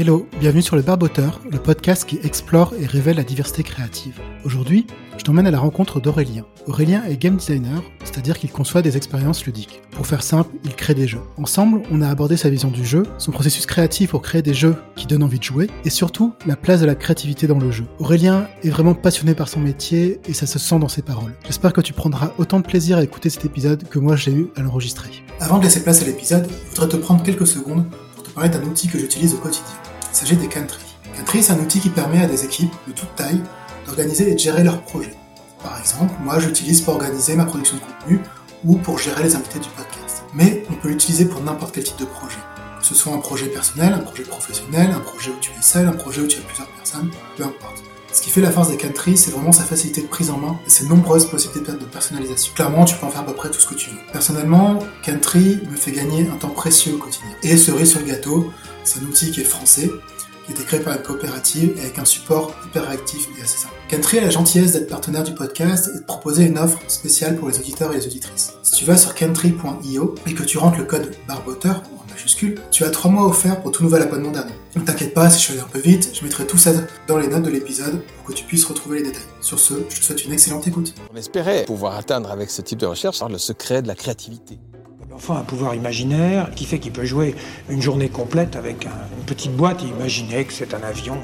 Hello, bienvenue sur le Barboteur, le podcast qui explore et révèle la diversité créative. Aujourd'hui, je t'emmène à la rencontre d'Aurélien. Aurélien est game designer, c'est-à-dire qu'il conçoit des expériences ludiques. Pour faire simple, il crée des jeux. Ensemble, on a abordé sa vision du jeu, son processus créatif pour créer des jeux qui donnent envie de jouer, et surtout la place de la créativité dans le jeu. Aurélien est vraiment passionné par son métier et ça se sent dans ses paroles. J'espère que tu prendras autant de plaisir à écouter cet épisode que moi j'ai eu à l'enregistrer. Avant de laisser place à l'épisode, je voudrais te prendre quelques secondes parler d'un outil que j'utilise au quotidien. Il s'agit des Country. Country, c'est un outil qui permet à des équipes de toute taille d'organiser et de gérer leurs projets. Par exemple, moi j'utilise pour organiser ma production de contenu ou pour gérer les invités du podcast. Mais on peut l'utiliser pour n'importe quel type de projet. Que ce soit un projet personnel, un projet professionnel, un projet où tu es seul, un projet où tu as plusieurs personnes, peu importe. Ce qui fait la force des country, c'est vraiment sa facilité de prise en main et ses nombreuses possibilités de personnalisation. Clairement, tu peux en faire à peu près tout ce que tu veux. Personnellement, country me fait gagner un temps précieux au quotidien. Et cerise sur le gâteau, c'est un outil qui est français, qui a été créé par une coopérative et avec un support hyper réactif et assez simple. Country a la gentillesse d'être partenaire du podcast et de proposer une offre spéciale pour les auditeurs et les auditrices. Si tu vas sur country.io et que tu rentres le code barboteur tu as 3 mois offerts pour tout nouvel abonnement d'un an. Ne t'inquiète pas, si je suis allé un peu vite, je mettrai tout ça dans les notes de l'épisode pour que tu puisses retrouver les détails. Sur ce, je te souhaite une excellente écoute. On espérait pouvoir atteindre avec ce type de recherche le secret de la créativité. L'enfant a un pouvoir imaginaire qui fait qu'il peut jouer une journée complète avec une petite boîte et imaginer que c'est un avion.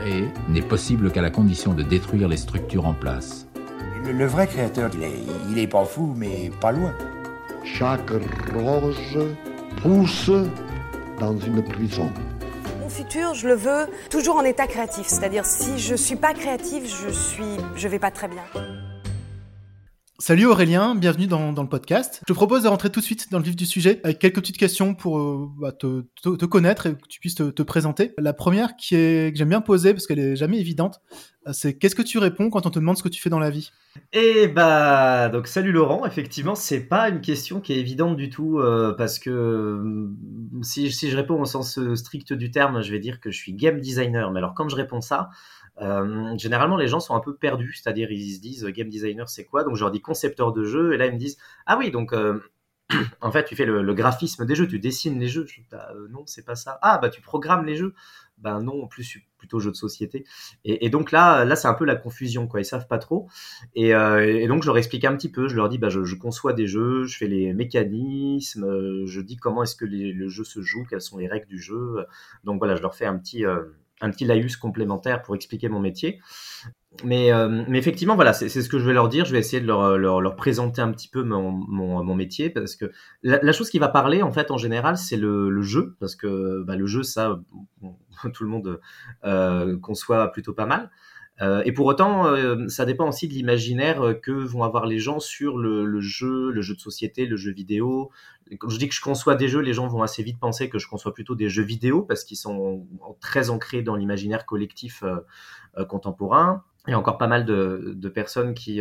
Créer n'est possible qu'à la condition de détruire les structures en place. Le, vrai créateur, il est, il est pas fou, mais pas loin. Chaque rose pousse dans une prison. Mon futur, je le veux toujours en état créatif, c'est-à-dire si je suis pas créatif, je suis, je vais pas très bien. Salut Aurélien, bienvenue dans, le podcast. Je te propose de rentrer tout de suite dans le vif du sujet avec quelques petites questions pour euh, bah, te, connaître et que tu puisses te, présenter. La première qui est, que j'aime bien poser parce qu'elle est jamais évidente, euh, c'est qu'est-ce que tu réponds quand on te demande ce que tu fais dans la vie? Eh bah donc salut Laurent, effectivement c'est pas une question qui est évidente du tout euh, parce que si, si je réponds au sens strict du terme, je vais dire que je suis game designer. Mais alors quand je réponds ça, euh, généralement, les gens sont un peu perdus, c'est-à-dire ils se disent game designer c'est quoi? Donc je leur dis concepteur de jeu, et là ils me disent ah oui donc euh, en fait tu fais le, graphisme des jeux, tu dessines les jeux. Bah, euh, non c'est pas ça. Ah bah tu programmes les jeux. Ben non, en plus plutôt jeu de société. Et, donc là, là c'est un peu la confusion quoi. Ils savent pas trop. Et, donc je leur explique un petit peu. Je leur dis bah je, conçois des jeux, je fais les mécanismes, je dis comment est-ce que le jeu se joue, quelles sont les règles du jeu. Donc voilà, je leur fais un petit un petit laïus complémentaire pour expliquer mon métier. Mais, euh, mais effectivement, voilà, c'est ce que je vais leur dire. Je vais essayer de leur, leur, présenter un petit peu mon, mon, mon métier parce que la, la, chose qui va parler, en fait, en général, c'est le, le, jeu parce que bah, le jeu, ça, tout le monde euh, conçoit plutôt pas mal. Euh, et pour autant, euh, ça dépend aussi de l'imaginaire euh, que vont avoir les gens sur le, jeu, le jeu de société, le jeu vidéo. Quand je dis que je conçois des jeux, les gens vont assez vite penser que je conçois plutôt des jeux vidéo parce qu'ils sont très ancrés dans l'imaginaire collectif contemporain. Il y a encore pas mal de, personnes qui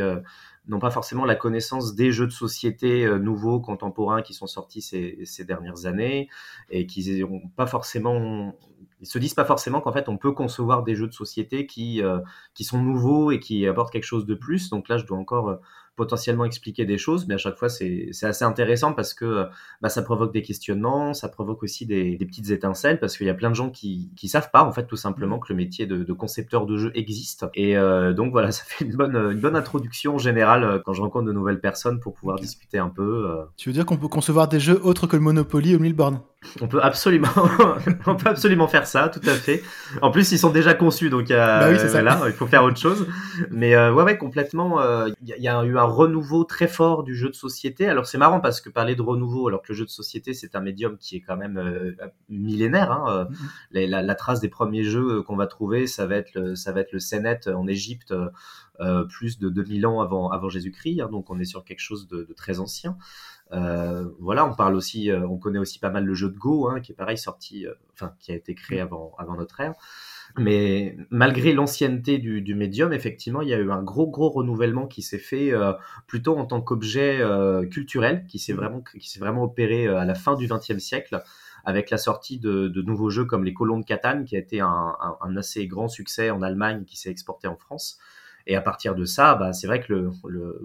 n'ont pas forcément la connaissance des jeux de société nouveaux, contemporains qui sont sortis ces, dernières années et qui n'ont pas forcément ils se disent pas forcément qu'en fait on peut concevoir des jeux de société qui euh, qui sont nouveaux et qui apportent quelque chose de plus. Donc là, je dois encore euh, potentiellement expliquer des choses, mais à chaque fois c'est assez intéressant parce que euh, bah, ça provoque des questionnements, ça provoque aussi des, des petites étincelles parce qu'il y a plein de gens qui qui savent pas en fait tout simplement que le métier de, de concepteur de jeu existe. Et euh, donc voilà, ça fait une bonne une bonne introduction générale euh, quand je rencontre de nouvelles personnes pour pouvoir discuter un peu. Tu veux dire qu'on peut concevoir des jeux autres que le Monopoly ou le Milborn on peut absolument, on peut absolument faire ça, tout à fait. En plus, ils sont déjà conçus, donc bah oui, là, il faut faire autre chose. Mais ouais, ouais, complètement. Il y, y, a eu un renouveau très fort du jeu de société. Alors c'est marrant parce que parler de renouveau, alors que le jeu de société c'est un médium qui est quand même euh, millénaire. Hein, euh, mm-hmm. la, trace des premiers jeux qu'on va trouver, ça va être le, ça va être le Senet en Égypte, euh, plus de 2000 ans avant, avant Jésus-Christ. Hein, donc on est sur quelque chose de, très ancien. Voilà, on parle aussi, on connaît aussi pas mal le jeu de Go, hein, qui est pareil sorti, enfin qui a été créé avant, avant notre ère. Mais malgré l'ancienneté du, médium, effectivement, il y a eu un gros, gros renouvellement qui s'est fait euh, plutôt en tant qu'objet euh, culturel, qui s'est mmh. vraiment, qui s'est vraiment opéré euh, à la fin du XXe siècle, avec la sortie de, nouveaux jeux comme les Colons de Catane, qui a été un, assez grand succès en Allemagne, qui s'est exporté en France. Et à partir de ça, bah, c'est vrai que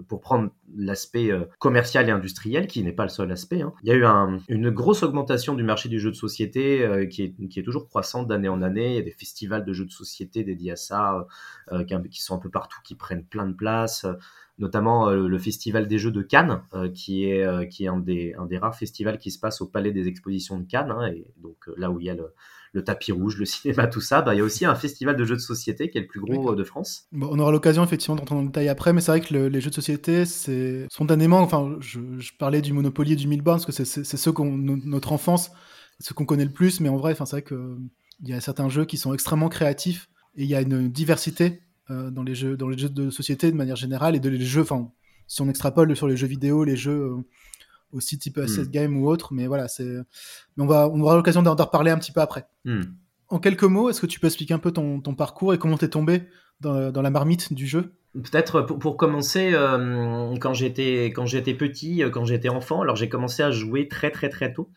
pour prendre l'aspect euh, commercial et industriel, qui n'est pas le seul aspect, hein, il y a eu un, une grosse augmentation du marché du jeu de société euh, qui, est, qui est toujours croissante d'année en année. Il y a des festivals de jeux de société dédiés à ça, euh, qui, qui, sont un peu partout, qui prennent plein de place notamment le festival des jeux de Cannes, qui est qui est un des un des rares festivals qui se passe au Palais des Expositions de Cannes, hein, et donc là où il y a le, le tapis rouge, le cinéma, tout ça, bah, il y a aussi un festival de jeux de société qui est le plus gros euh, de France. Bon, on aura l'occasion effectivement d'entendre le détail après, mais c'est vrai que les jeux de société, c'est spontanément, enfin, je, parlais du Monopoly et du Milbourne parce que c'est ceux qu'on notre enfance, ceux qu'on connaît le plus, mais en vrai, c'est vrai que il y a certains jeux qui sont extrêmement créatifs et il y a une diversité euh, dans les jeux dans les jeux de société de manière générale et de les jeux, enfin, si on extrapole sur les jeux vidéo, les jeux euh, aussi type asset hmm. game ou autre. Mais voilà, c'est. Mais on va, on aura l'occasion d'en reparler un petit peu après. Hmm. En quelques mots, est-ce que tu peux expliquer un peu ton, ton parcours et comment t'es tombé dans, dans, la marmite du jeu? Peut-être pour, pour, commencer, euh, quand j'étais quand j'étais petit, euh, quand j'étais enfant, alors j'ai commencé à jouer très très très tôt.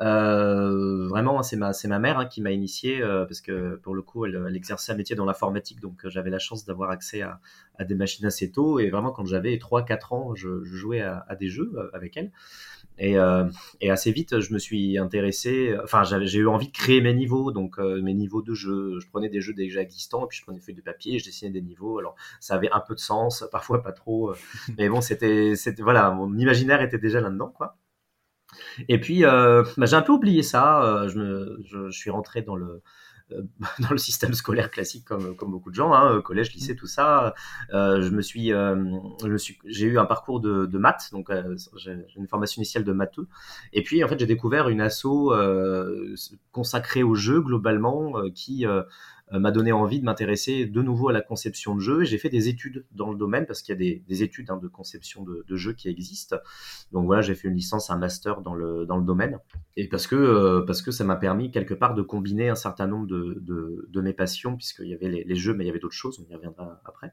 Euh, vraiment, c'est ma c'est ma mère hein, qui m'a initié euh, parce que pour le coup, elle, elle exerçait un métier dans l'informatique, donc euh, j'avais la chance d'avoir accès à, à, des machines assez tôt. Et vraiment, quand j'avais 3-4 ans, je, je jouais à, à, des jeux avec elle. Et, euh, et, assez vite, je me suis intéressé. Enfin, j'ai eu envie de créer mes niveaux, donc euh, mes niveaux de jeu. Je prenais des jeux déjà existants, et puis je prenais des feuilles de papier, et je dessinais des niveaux. Alors, ça avait un peu de sens, parfois pas trop. Mais bon, c'était, voilà, mon imaginaire était déjà là-dedans, quoi. Et puis, euh, bah, j'ai un peu oublié ça. Je, me, je, je suis rentré dans le dans le système scolaire classique comme, comme beaucoup de gens, hein, euh, collège, lycée, tout ça. Euh, je me suis, suis, j'ai eu un parcours de, de maths, donc j'ai une formation initiale de matheux. Et puis en fait, j'ai découvert une asso consacrée au jeu globalement, qui euh, m'a donné envie de m'intéresser de nouveau à la conception de jeux. J'ai fait des études dans le domaine parce qu'il y a des, des études hein, de conception de, de, jeux qui existent. Donc voilà, j'ai fait une licence, un master dans le, dans le domaine. Et parce que, euh, parce que ça m'a permis quelque part de combiner un certain nombre de, de, mes passions, puisqu'il y avait les, les, jeux, mais il y avait d'autres choses, on y reviendra après.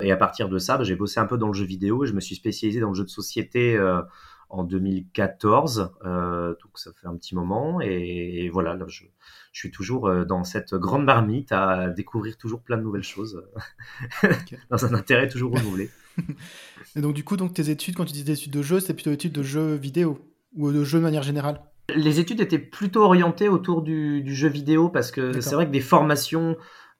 Et à partir de ça, bah, j'ai bossé un peu dans le jeu vidéo et je me suis spécialisé dans le jeu de société. Euh, en 2014, euh, donc ça fait un petit moment, et, et voilà, là, je, je suis toujours euh, dans cette grande marmite à découvrir toujours plein de nouvelles choses, dans un intérêt toujours renouvelé. Et donc du coup, donc tes études, quand tu dis des études de jeu, c'est plutôt études de jeux vidéo ou de jeux de manière générale? Les études étaient plutôt orientées autour du, du jeu vidéo parce que c'est vrai que des formations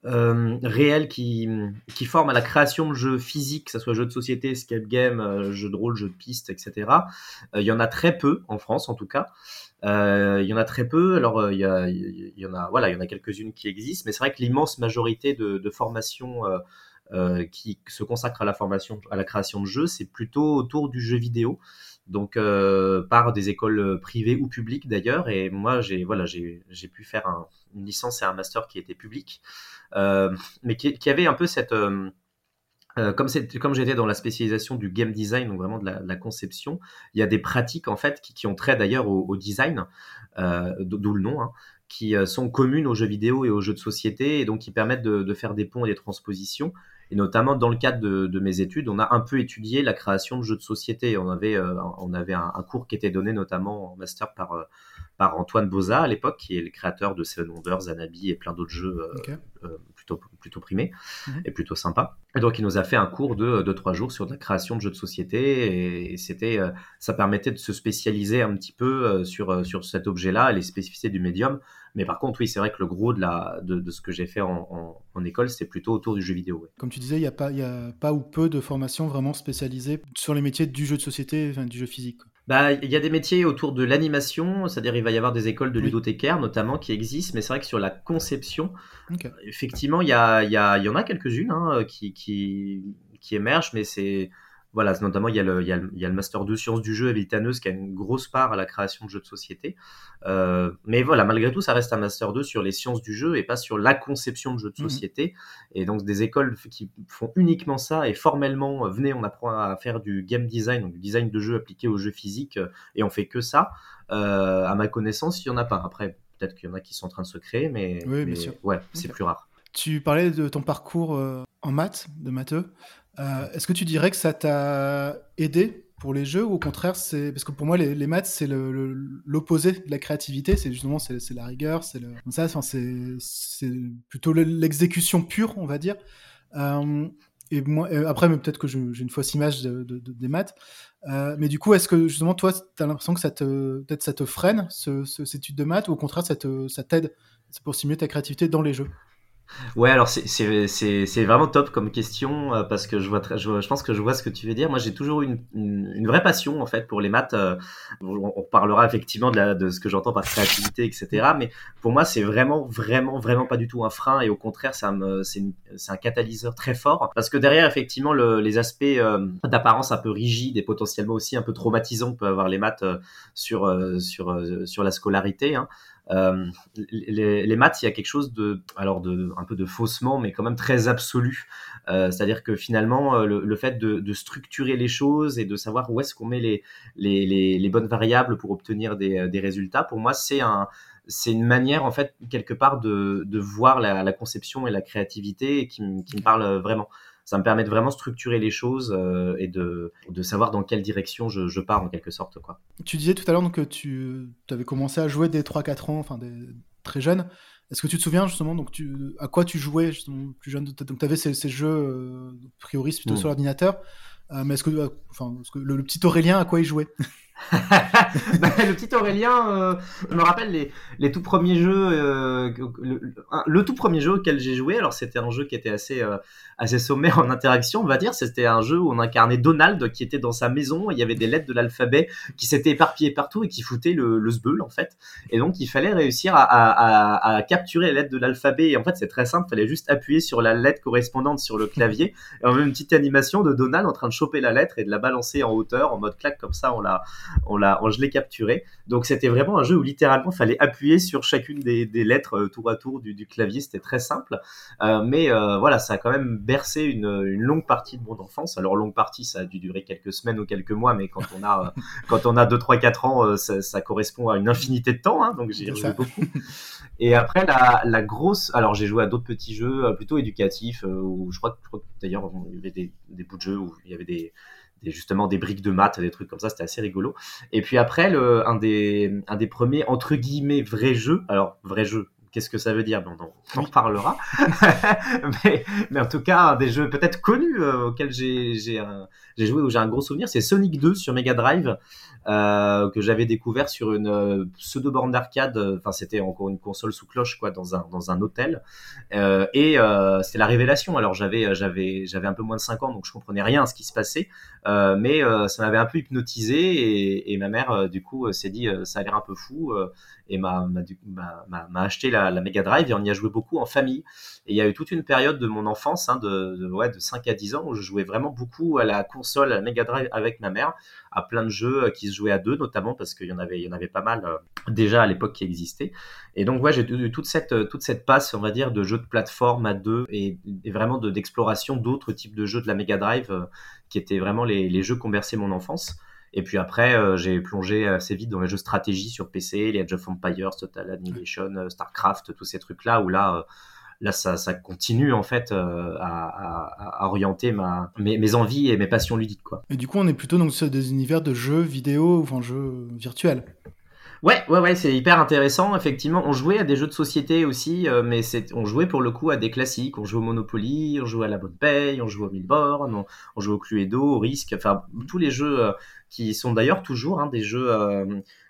euh, qui, qui forment à la création de jeux physiques, que ce soit jeux de société, escape game, euh, jeux de rôle, jeux de piste, etc. Euh, il y en a très peu en France en tout cas. Euh, il y en a très peu. Alors il y, en a, voilà, il y en a quelques-unes qui existent, mais c'est vrai que l'immense majorité de, de formations qui se consacrent à la formation, à la création de jeux, c'est plutôt autour du jeu vidéo. Donc euh, par des écoles privées ou publiques d'ailleurs. Et moi j'ai voilà j'ai pu faire un, une licence et un master qui était public, euh, mais qui, qui, avait un peu cette euh, comme, comme j'étais dans la spécialisation du game design, donc vraiment de la, conception, il y a des pratiques en fait qui, qui ont trait d'ailleurs au, design, euh, d'où le nom, hein, qui euh, sont communes aux jeux vidéo et aux jeux de société et donc qui permettent de, faire des ponts et des transpositions. Et notamment dans le cadre de, de, mes études, on a un peu étudié la création de jeux de société. On avait, euh, on avait un, un, cours qui était donné notamment en master par, euh, par Antoine Boza à l'époque, qui est le créateur de Seven Wonders, Zanabi et plein d'autres jeux okay plutôt, plutôt primé mmh. et plutôt sympa. Et donc, il nous a fait un cours de, de trois jours sur la création de jeux de société et, c'était, euh, ça permettait de se spécialiser un petit peu euh, sur, euh, sur cet objet-là, les spécificités du médium. Mais par contre, oui, c'est vrai que le gros de, la, de, de ce que j'ai fait en, en, en école, c'est plutôt autour du jeu vidéo. Ouais. Comme tu disais, il n'y a, pas, a pas ou peu de formations vraiment spécialisées sur les métiers du jeu de société, enfin, du jeu physique. Bah, il y a des métiers autour de l'animation, c'est-à-dire il va y avoir des écoles de ludothécaires notamment qui existent, mais c'est vrai que sur la conception, okay. effectivement, il y, a, il, y a, il y en a quelques-unes hein, qui, qui, qui émergent, mais c'est voilà, notamment il y, a le, il, y a le, il y a le master 2 sciences du jeu à Vitaneuse qui a une grosse part à la création de jeux de société. Euh, mais voilà, malgré tout, ça reste un master 2 sur les sciences du jeu et pas sur la conception de jeux de société. Mmh. Et donc des écoles qui font uniquement ça et formellement, venez, on apprend à faire du game design, donc du design de jeu appliqué aux jeux physiques et on fait que ça. Euh, à ma connaissance, il y en a pas. Après, peut-être qu'il y en a qui sont en train de se créer, mais, oui, mais ouais, c'est plus rare. Tu parlais de ton parcours euh, en maths, de matheux. Euh, Est-ce que tu dirais que ça t'a aidé pour les jeux ou au contraire c'est parce que pour moi les, maths c'est l'opposé de la créativité. C'est justement c'est la rigueur c'est le ça c'est plutôt l'exécution pure on va dire. Euh, et moi, après, mais peut-être que j'ai une fausse image de, des maths. mais du coup, est-ce que justement, toi, tu as l'impression que ça te, peut-être ça te freine, ce, cette étude de maths, ou au contraire, ça t'aide ça pour stimuler ta créativité dans les jeux? Ouais, alors c'est vraiment top comme question euh, parce que je vois, je, je, pense que je vois ce que tu veux dire. Moi, j'ai toujours eu une, une, vraie passion en fait pour les maths. Euh, on, parlera effectivement de, la, de ce que j'entends par créativité, etc. Mais pour moi, c'est vraiment, vraiment, vraiment pas du tout un frein et au contraire, c'est un catalyseur très fort parce que derrière, effectivement, le, les aspects euh, d'apparence un peu rigides et potentiellement aussi un peu traumatisants peuvent avoir les maths sur sur sur la scolarité. Hein. Euh, les, maths, il y a quelque chose de, alors de, un peu de faussement, mais quand même très absolu. Euh, C'est-à-dire que finalement, euh, le, fait de, structurer les choses et de savoir où est-ce qu'on met les, bonnes variables pour obtenir des, résultats, pour moi, c'est un, c'est une manière en fait quelque part de, voir la, la, conception et la créativité qui, qui me parle vraiment ça me permet de vraiment structurer les choses euh, et de, de, savoir dans quelle direction je, je, pars en quelque sorte. Quoi. Tu disais tout à l'heure que tu avais commencé à jouer dès 3-4 ans, enfin des, très jeune. Est-ce que tu te souviens justement donc tu, à quoi tu jouais justement plus jeune? Donc tu avais ces, ces jeux, euh, a priori plutôt mmh. sur l'ordinateur, euh, mais est-ce que, euh, enfin, que le, le, petit Aurélien, à quoi il jouait? le petit Aurélien, euh, me rappelle les, les tout premiers jeux, euh, le, le, tout premier jeu auquel j'ai joué. Alors c'était un jeu qui était assez euh, assez sommaire en interaction, on va dire. C'était un jeu où on incarnait Donald qui était dans sa maison. Et il y avait des lettres de l'alphabet qui s'étaient éparpillées partout et qui foutaient le, le sbeul en fait. Et donc il fallait réussir à, à, à, capturer les lettres de l'alphabet. Et en fait c'est très simple, il fallait juste appuyer sur la lettre correspondante sur le clavier. Et on avait une petite animation de Donald en train de choper la lettre et de la balancer en hauteur en mode claque comme ça. On l'a on l'a, je l'ai capturé. Donc c'était vraiment un jeu où littéralement il fallait appuyer sur chacune des, des lettres euh, tour à tour du, du clavier. C'était très simple, euh, mais euh, voilà, ça a quand même bercé une, une, longue partie de mon enfance. Alors longue partie, ça a dû durer quelques semaines ou quelques mois, mais quand on a quand on a 2 3 4 ans, ça, ça, correspond à une infinité de temps. Hein, donc j'ai joué beaucoup. Et après la, la grosse, alors j'ai joué à d'autres petits jeux plutôt éducatifs où je crois, que d'ailleurs il y avait des, des bouts de jeux où il y avait des des, justement des briques de maths, des trucs comme ça, c'était assez rigolo. Et puis après, le, un, des, un des premiers, entre guillemets, vrais jeux, alors vrai jeu, qu'est-ce que ça veut dire? Bon, On en reparlera. mais, mais, en tout cas, des jeux peut-être connus euh, auxquels j'ai joué où j'ai un gros souvenir, c'est Sonic 2 sur Mega Drive. Euh, que j'avais découvert sur une euh, pseudo borne d'arcade. Enfin, c'était encore une console sous cloche, quoi, dans un dans un hôtel. Euh, et euh, c'était la révélation. Alors j'avais j'avais j'avais un peu moins de 5 ans, donc je comprenais rien à ce qui se passait. mais ça m'avait un peu hypnotisé et, ma mère, du coup, s'est dit ça a l'air un peu fou et m'a m'a acheté la, Mega Drive et on y a joué beaucoup en famille. Et il y a eu toute une période de mon enfance, hein, de, de, ouais, de 5 à 10 ans, où je jouais vraiment beaucoup à la console, à la Mega Drive avec ma mère, à plein de jeux qui se jouaient à deux, notamment parce qu'il y en avait, il y en avait pas mal euh, déjà à l'époque qui existaient. Et donc, ouais, j'ai eu toute cette, toute cette passe, on va dire, de jeux de plateforme à deux et, et vraiment d'exploration d'autres types de jeux de la Mega Drive, euh, qui étaient vraiment les, les jeux qui ont mon enfance. Et puis après, euh, j'ai plongé assez vite dans les jeux stratégie sur PC, les Age of Empires, Total Annihilation, StarCraft, tous ces trucs-là, où là, là ça, ça, continue en fait euh, à, à, à, orienter ma, mes, mes, envies et mes passions ludiques quoi. Et du coup on est plutôt dans des univers de jeux vidéo, enfin jeux virtuels. Ouais, ouais, ouais, c'est hyper intéressant. Effectivement, on jouait à des jeux de société aussi, euh, mais c'est, on jouait pour le coup à des classiques. On jouait au Monopoly, on jouait à la Bonne Paye, on jouait au Milborn, on, on jouait au Cluedo, au Risk, enfin tous les jeux euh, qui sont d'ailleurs toujours hein, des jeux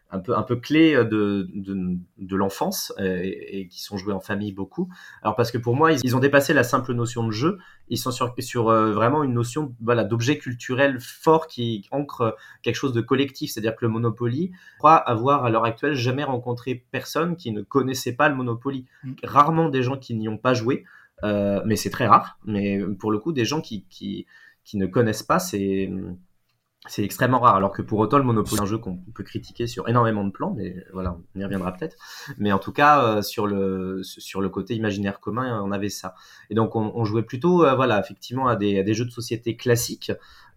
un peu un peu clés de de, de l'enfance euh, et, et, qui sont joués en famille beaucoup. Alors parce que pour moi ils, ils, ont dépassé la simple notion de jeu, ils sont sur sur euh, vraiment une notion voilà d'objet culturel fort qui ancre quelque chose de collectif, c'est-à-dire que le Monopoly, je crois avoir à l'heure actuelle jamais rencontré personne qui ne connaissait pas le Monopoly. Mm. Rarement des gens qui n'y ont pas joué, euh, mais c'est très rare. Mais pour le coup des gens qui qui qui ne connaissent pas, c'est c'est extrêmement rare. Alors que pour autant, le Monopoly, c'est un jeu qu'on peut critiquer sur énormément de plans, mais voilà, on y reviendra peut-être. Mais en tout cas, euh, sur le sur le côté imaginaire commun, on avait ça. Et donc, on, jouait plutôt, euh, voilà, effectivement, à des, jeux de société classiques.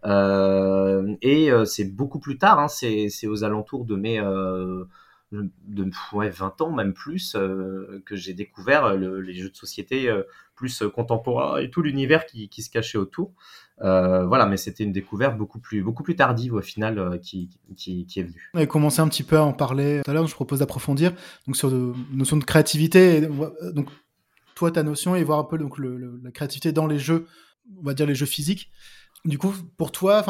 Euh, et euh, c'est beaucoup plus tard. Hein, c'est aux alentours de mes de ouais, 20 ans, même plus, que j'ai découvert le, les jeux de société plus contemporains et tout l'univers qui se cachait autour. Euh, voilà, mais c'était une découverte beaucoup plus, beaucoup plus tardive au final euh, qui, qui, qui, est venue. On a commencé un petit peu à en parler tout à l'heure, je propose d'approfondir donc sur la notion de créativité. donc, toi, ta notion et voir un peu donc, le, le, la créativité dans les jeux on va dire les jeux physiques. Du coup, pour toi,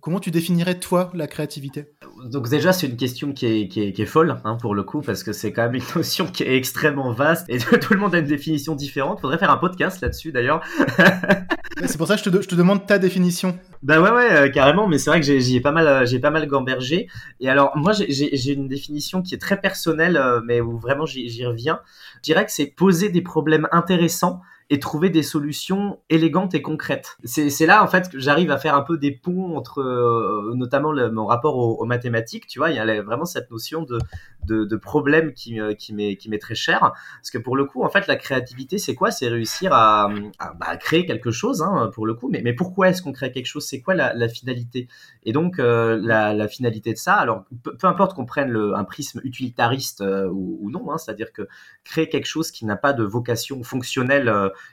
comment tu définirais toi la créativité? Donc déjà, c'est une question qui est, qui est, folle hein, pour le coup, parce que c'est quand même une notion qui est extrêmement vaste et tout le monde a une définition différente. Faudrait faire un podcast là-dessus d'ailleurs. c'est pour ça que je te, demande ta définition. Bah ouais, ouais, euh, carrément. Mais c'est vrai que j'ai pas mal, euh, j'ai pas mal gambergé. Et alors, moi, j'ai, une définition qui est très personnelle, euh, mais où vraiment j'y, j'y reviens. Je dirais que c'est poser des problèmes intéressants et trouver des solutions élégantes et concrètes. C'est là en fait que j'arrive à faire un peu des ponts entre euh, notamment mon rapport aux, mathématiques. Tu vois, il y a vraiment cette notion de, de, de problème qui, qui m'est très cher. Parce que pour le coup, en fait, la créativité, c'est quoi? C'est réussir à, à bah, créer quelque chose, hein, pour le coup. Mais, mais pourquoi est-ce qu'on crée quelque chose? C'est quoi la, finalité? Et donc, euh, la, finalité de ça, alors peu, importe qu'on prenne un prisme utilitariste euh, ou, ou, non, hein, c'est-à-dire que créer quelque chose qui n'a pas de vocation fonctionnelle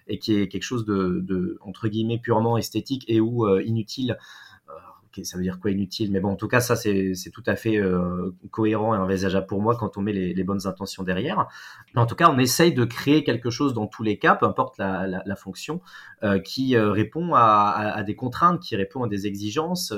et qui est quelque chose de, entre guillemets purement esthétique et ou euh, inutile. Euh, ça veut dire quoi inutile? Mais bon en tout cas ça c'est tout à fait euh, cohérent et envisageable pour moi quand on met les, bonnes intentions derrière. En tout cas on essaye de créer quelque chose dans tous les cas peu importe la, fonction qui répond à, des contraintes qui répond à des exigences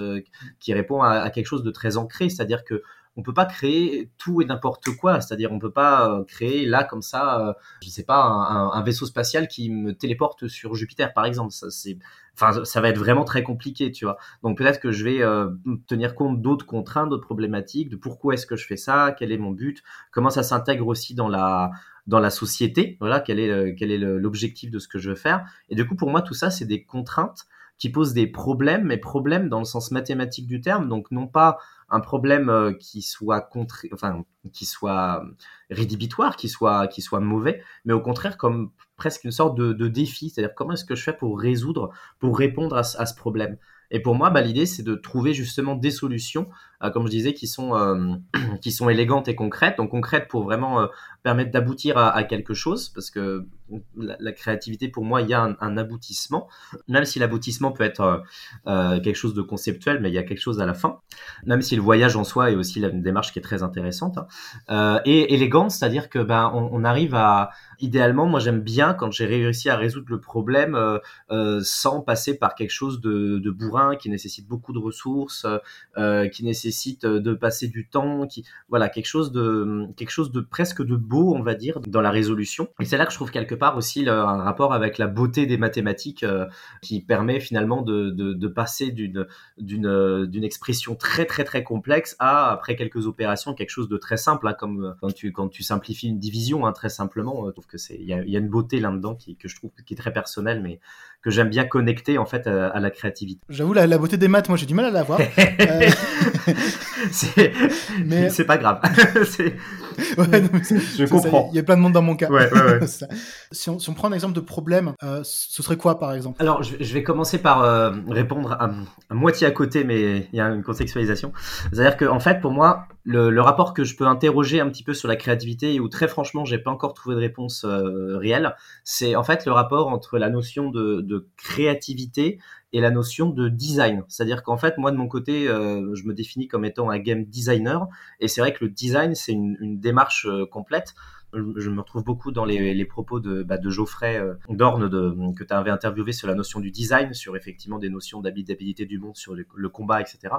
qui répond à, à, quelque chose de très ancré. C'est à dire que on peut pas créer tout et n'importe quoi. C'est-à-dire, on peut pas euh, créer là comme ça, euh, je sais pas, un, vaisseau spatial qui me téléporte sur Jupiter, par exemple. Ça, c'est, enfin, ça va être vraiment très compliqué, tu vois. Donc peut-être que je vais euh, tenir compte d'autres contraintes, d'autres problématiques, de pourquoi est-ce que je fais ça, quel est mon but, comment ça s'intègre aussi dans la dans la société. Voilà, quel est quel est l'objectif de ce que je veux faire. Et du coup, pour moi, tout ça, c'est des contraintes qui posent des problèmes, mais problèmes dans le sens mathématique du terme, donc non pas un problème euh, qui soit contre, enfin, qui soit rédhibitoire, qui soit, mauvais, mais au contraire comme presque une sorte de, défi, c'est-à-dire comment est-ce que je fais pour résoudre, pour répondre à, ce problème? Et pour moi, bah, l'idée, c'est de trouver justement des solutions, comme je disais, qui sont, euh, qui sont élégantes et concrètes. Donc concrètes pour vraiment euh, permettre d'aboutir à, quelque chose, parce que la, créativité, pour moi, il y a un, aboutissement, même si l'aboutissement peut être quelque chose de conceptuel, mais il y a quelque chose à la fin, même si le voyage en soi est aussi une démarche qui est très intéressante. Hein. et élégante, c'est-à-dire que ben, on, arrive à, idéalement, moi j'aime bien quand j'ai réussi à résoudre le problème sans passer par quelque chose de, bourrin qui nécessite beaucoup de ressources, euh, qui nécessite de passer du temps, qui voilà quelque chose de quelque chose de presque de beau, on va dire, dans la résolution. Et c'est là que je trouve quelque part aussi un rapport avec la beauté des mathématiques euh, qui permet finalement de, de, passer d'une d'une d'une expression très très très complexe à après quelques opérations quelque chose de très simple, hein, comme quand tu quand tu simplifies une division, hein, très simplement. Je trouve que c'est il y a, y a, une beauté là-dedans qui que je trouve qui est très personnelle, mais que j'aime bien connecter en fait à, la créativité. J'avoue la, la, beauté des maths, moi j'ai du mal à la voir. euh... Mais c'est pas grave. ouais, je comprends. Il y a plein de monde dans mon cas. Ouais, ouais, si, on, si, on, prend un exemple de problème, euh, ce serait quoi par exemple? Alors je, je, vais commencer par euh, répondre à, à, moitié à côté, mais il y a une contextualisation. C'est-à-dire que en fait pour moi le, le, rapport que je peux interroger un petit peu sur la créativité et où très franchement j'ai pas encore trouvé de réponse euh, réelle, c'est en fait le rapport entre la notion de, de créativité et la notion de design. C'est-à-dire qu'en fait, moi de mon côté, euh, je me définis comme étant un game designer, et c'est vrai que le design, c'est une, démarche euh, complète je me retrouve beaucoup dans les, propos de, bah, de Geoffrey euh, Dorn de, que tu avais interviewé sur la notion du design, sur effectivement des notions d'habitabilité du monde, sur le, combat, etc.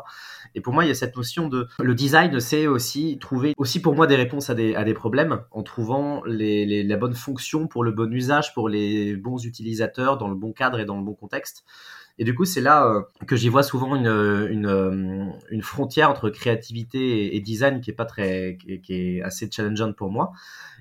Et pour moi, il y a cette notion de le design, c'est aussi trouver aussi pour moi des réponses à des, problèmes en trouvant la bonne fonction pour le bon usage, pour les bons utilisateurs, dans le bon cadre et dans le bon contexte. Et du coup, c'est là euh, que j'y vois souvent une, une, euh, une, frontière entre créativité et, design qui est pas très, qui assez challengeante pour moi.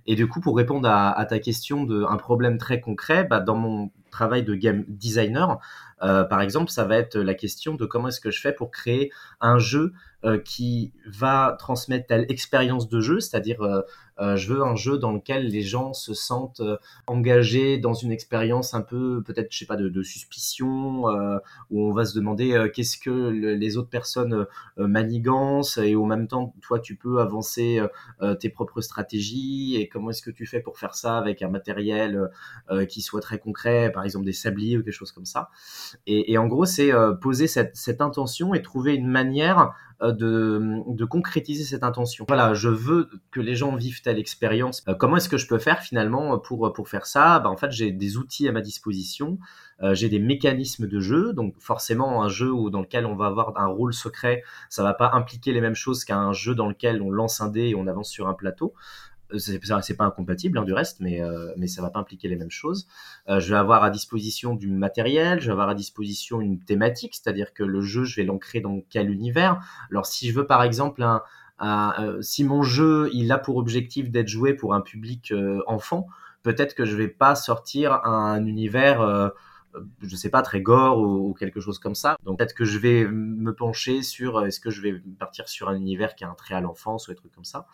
Et du coup, pour répondre à, ta question d'un problème très concret, bah, dans mon travail de game designer, euh, par exemple, ça va être la question de comment est-ce que je fais pour créer un jeu euh, qui va transmettre telle expérience de jeu, c'est-à-dire euh, euh, je veux un jeu dans lequel les gens se sentent euh, engagés dans une expérience un peu peut-être je sais pas de, suspicion euh, où on va se demander qu'est-ce que les autres personnes manigancent et au même temps toi tu peux avancer tes propres stratégies et comment est-ce que tu fais pour faire ça avec un matériel qui soit très concret par exemple des sabliers ou quelque chose comme ça. Et, en gros, c'est poser cette, intention et trouver une manière euh, de, de, concrétiser cette intention. Voilà, je veux que les gens vivent telle expérience. Euh, comment est-ce que je peux faire finalement pour, pour faire ça? Bah, En fait, j'ai des outils à ma disposition, euh, j'ai des mécanismes de jeu. Donc forcément, un jeu où, dans lequel on va avoir un rôle secret, ça va pas impliquer les mêmes choses qu'un jeu dans lequel on lance un dé et on avance sur un plateau c'est pas incompatible hein, du reste, mais, euh, mais ça va pas impliquer les mêmes choses. Euh, je vais avoir à disposition du matériel, je vais avoir à disposition une thématique, c'est-à-dire que le jeu, je vais l'ancrer dans quel univers. Alors si je veux par exemple un, euh, si mon jeu il a pour objectif d'être joué pour un public enfant, peut-être que je vais pas sortir un univers je sais pas, très gore ou, quelque chose comme ça. Donc peut-être que je vais me pencher sur euh, est-ce que je vais partir sur un univers qui a un trait à l'enfance ou des trucs comme ça.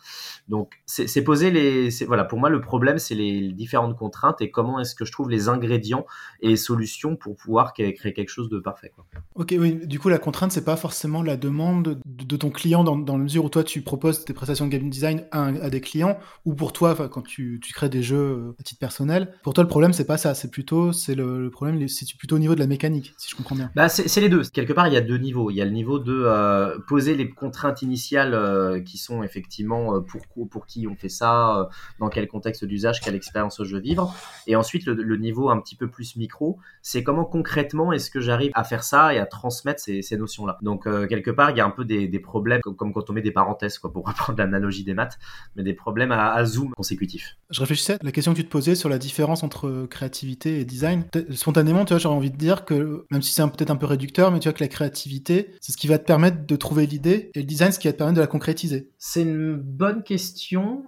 Donc c'est poser les, voilà, pour moi le problème c'est les différentes contraintes et comment est-ce que je trouve les ingrédients et les solutions pour pouvoir créer quelque chose de parfait. Ok, oui. Du coup la contrainte c'est pas forcément la demande de, ton client dans, dans la mesure où toi tu proposes tes prestations de game design à, des clients ou pour toi quand tu, crées des jeux à titre personnel. Pour toi le problème c'est pas ça, c'est plutôt c'est le, le problème c'est plutôt au niveau de la mécanique, si je comprends bien. Bah, c'est les deux. Quelque part, il y a deux niveaux. Il y a le niveau de euh, poser les contraintes initiales euh, qui sont effectivement euh, pour, pour qui on fait ça, dans quel contexte d'usage, quelle expérience je veux vivre. Et ensuite, le, niveau un petit peu plus micro, c'est comment concrètement est-ce que j'arrive à faire ça et à transmettre ces, ces notions-là. Donc, quelque part, il y a un peu des, des problèmes, comme, quand on met des parenthèses, quoi, pour reprendre l'analogie des maths, mais des problèmes à, à zoom consécutif. Je réfléchissais à la question que tu te posais sur la différence entre créativité et design. Spontanément, j'aurais envie de dire que, même si c'est peut-être un peu réducteur, mais tu vois que la créativité, c'est ce qui va te permettre de trouver l'idée, et le design, ce qui va te permettre de la concrétiser. C'est une bonne question.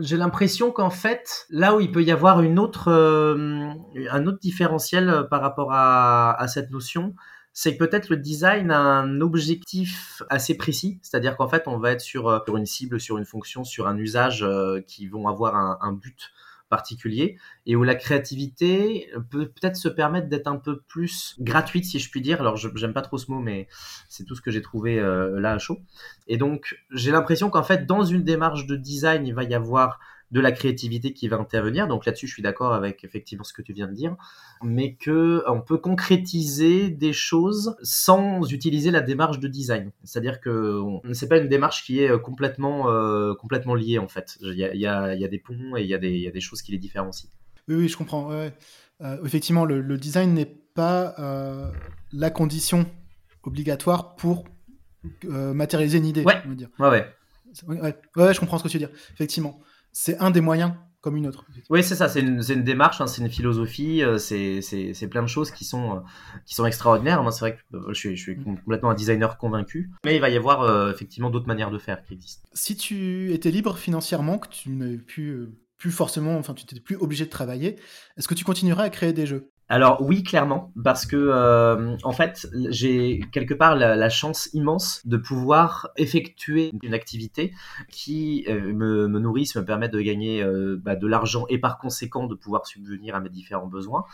J'ai l'impression qu'en fait, là où il peut y avoir une autre, euh, un autre différentiel euh, par rapport à, cette notion, c'est que peut-être le design a un objectif assez précis, c'est-à-dire qu'en fait, on va être sur, euh, une cible, sur une fonction, sur un usage qui vont avoir un but particulier et où la créativité peut peut-être se permettre d'être un peu plus gratuite si je puis dire. Alors j'aime pas trop ce mot mais c'est tout ce que j'ai trouvé euh, là à chaud. Et donc j'ai l'impression qu'en fait dans une démarche de design il va y avoir de la créativité qui va intervenir. Donc là-dessus, je suis d'accord avec effectivement ce que tu viens de dire, mais que on peut concrétiser des choses sans utiliser la démarche de design. C'est-à-dire que c'est pas une démarche qui est euh, complètement euh, complètement liée en fait. Il y a, y, a, y a, des ponts et il y, a des, y a des choses qui les différencient. Oui, oui, je comprends. Euh, effectivement, le, design n'est pas la condition obligatoire pour matérialiser une idée. Ouais. dire. Ouais, ouais. Ouais, ouais, je comprends ce que tu veux dire. Effectivement c'est un des moyens comme une autre. Oui, c'est ça, c'est une, une, démarche, hein, c'est une philosophie, euh, c'est plein de choses qui sont, euh, qui sont extraordinaires. Moi, c'est vrai que euh, je, suis, je, suis, complètement un designer convaincu, mais il va y avoir effectivement d'autres manières de faire qui existent. Si tu étais libre financièrement, que tu n'avais plus, plus forcément, enfin, tu n'étais plus obligé de travailler, est-ce que tu continuerais à créer des jeux? Alors oui, clairement, parce que euh, en fait, j'ai quelque part la, chance immense de pouvoir effectuer une activité qui euh, me, nourrisse, me permet de gagner euh, bah, de l'argent et par conséquent de pouvoir subvenir à mes différents besoins,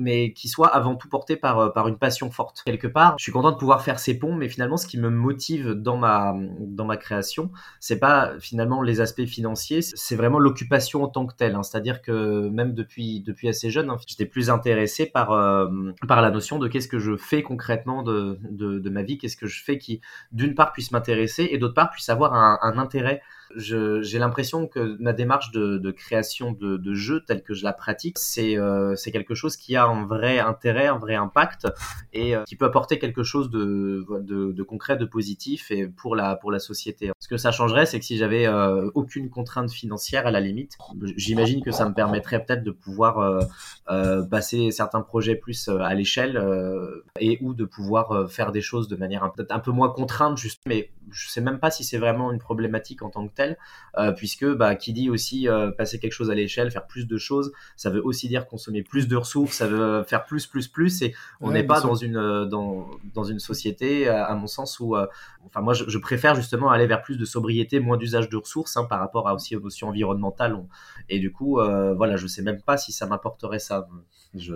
mais qui soit avant tout porté par par une passion forte. Quelque part, je suis content de pouvoir faire ces ponts, mais finalement, ce qui me motive dans ma dans ma création, c'est pas finalement les aspects financiers, c'est vraiment l'occupation en tant que telle. Hein. C'est-à-dire que même depuis depuis assez jeune, hein, j'étais plus intéressé par, euh, par la notion de qu'est-ce que je fais concrètement de, ma vie, qu'est-ce que je fais qui, d'une part, puisse m'intéresser et d'autre part, puisse avoir un intérêt j'ai l'impression que ma démarche de, création de, jeux telle que je la pratique, c'est euh, quelque chose qui a un vrai intérêt, un vrai impact et euh, qui peut apporter quelque chose de, concret, de positif et pour la, société. Ce que ça changerait, c'est que si j'avais euh, aucune contrainte financière à la limite, j'imagine que ça me permettrait peut-être de pouvoir passer certains projets plus à l'échelle et ou de pouvoir faire des choses de manière un peu moins contrainte, juste. Mais je sais même pas si c'est vraiment une problématique en tant que telle euh, puisque bah, qui dit aussi euh, passer quelque chose à l'échelle, faire plus de choses, ça veut aussi dire consommer plus de ressources, ça veut faire plus, plus, plus, et on n'est pas dans une, euh, dans, dans une société, à, mon sens, où, enfin moi je, préfère justement aller vers plus de sobriété, moins d'usage de ressources hein, par rapport à aussi aux notions environnementales, et du coup, voilà, je sais même pas si ça m'apporterait ça. Je...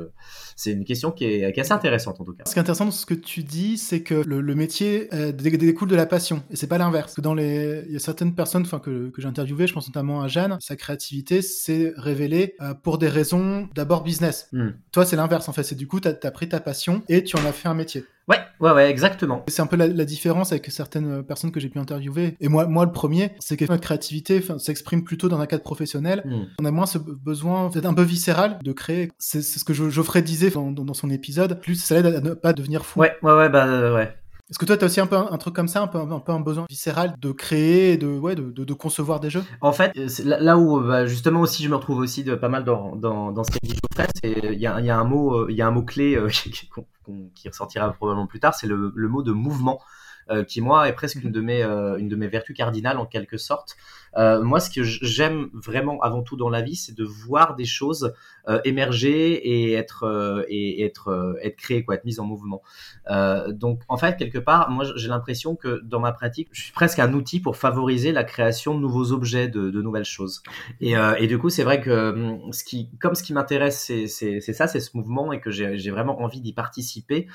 C'est une question qui est, qui est, assez intéressante en tout cas. Ce qui est intéressant dans ce que tu dis, c'est que le, métier découle de la passion, et c'est pas l'inverse. Dans les, il y a certaines personnes, enfin que, que j'ai interviewé, je pense notamment à Jeanne, sa créativité s'est révélée euh, pour des raisons d'abord business. Hmm. Toi, c'est l'inverse en fait. C'est du coup, tu as, pris ta passion et tu en as fait un métier. Ouais, ouais, ouais, exactement. C'est un peu la, la, différence avec certaines personnes que j'ai pu interviewer. Et moi, moi, le premier, c'est que notre créativité s'exprime plutôt dans un cadre professionnel. Hmm. On a moins ce besoin, peut-être un peu viscéral, de créer. C'est ce que Geoffrey disait dans, dans, dans, son épisode. Plus ça l'aide à ne pas devenir fou. Ouais, ouais, ouais, bah euh, ouais. Est-ce que toi, tu as aussi un peu un, truc comme ça, un peu, un besoin viscéral de créer, de, ouais, de, concevoir des jeux? En fait, là, là, où bah, justement aussi je me retrouve aussi pas mal dans, ce qu'a dit Geoffrey, il y a, y a un mot, il y a un mot clé euh, qui ressortira probablement plus tard, c'est le, mot de mouvement. Euh, qui moi est presque une de mes euh, une de mes vertus cardinales en quelque sorte. Euh, moi, ce que j'aime vraiment avant tout dans la vie, c'est de voir des choses euh, émerger et être euh, et être être créées, quoi, être mises en mouvement. donc, en fait, quelque part, moi, j'ai l'impression que dans ma pratique, je suis presque un outil pour favoriser la création de nouveaux objets, de, de nouvelles choses. Et, et du coup, c'est vrai que hum, ce qui, comme ce qui m'intéresse, c'est ça, c'est ce mouvement et que j'ai vraiment envie d'y participer.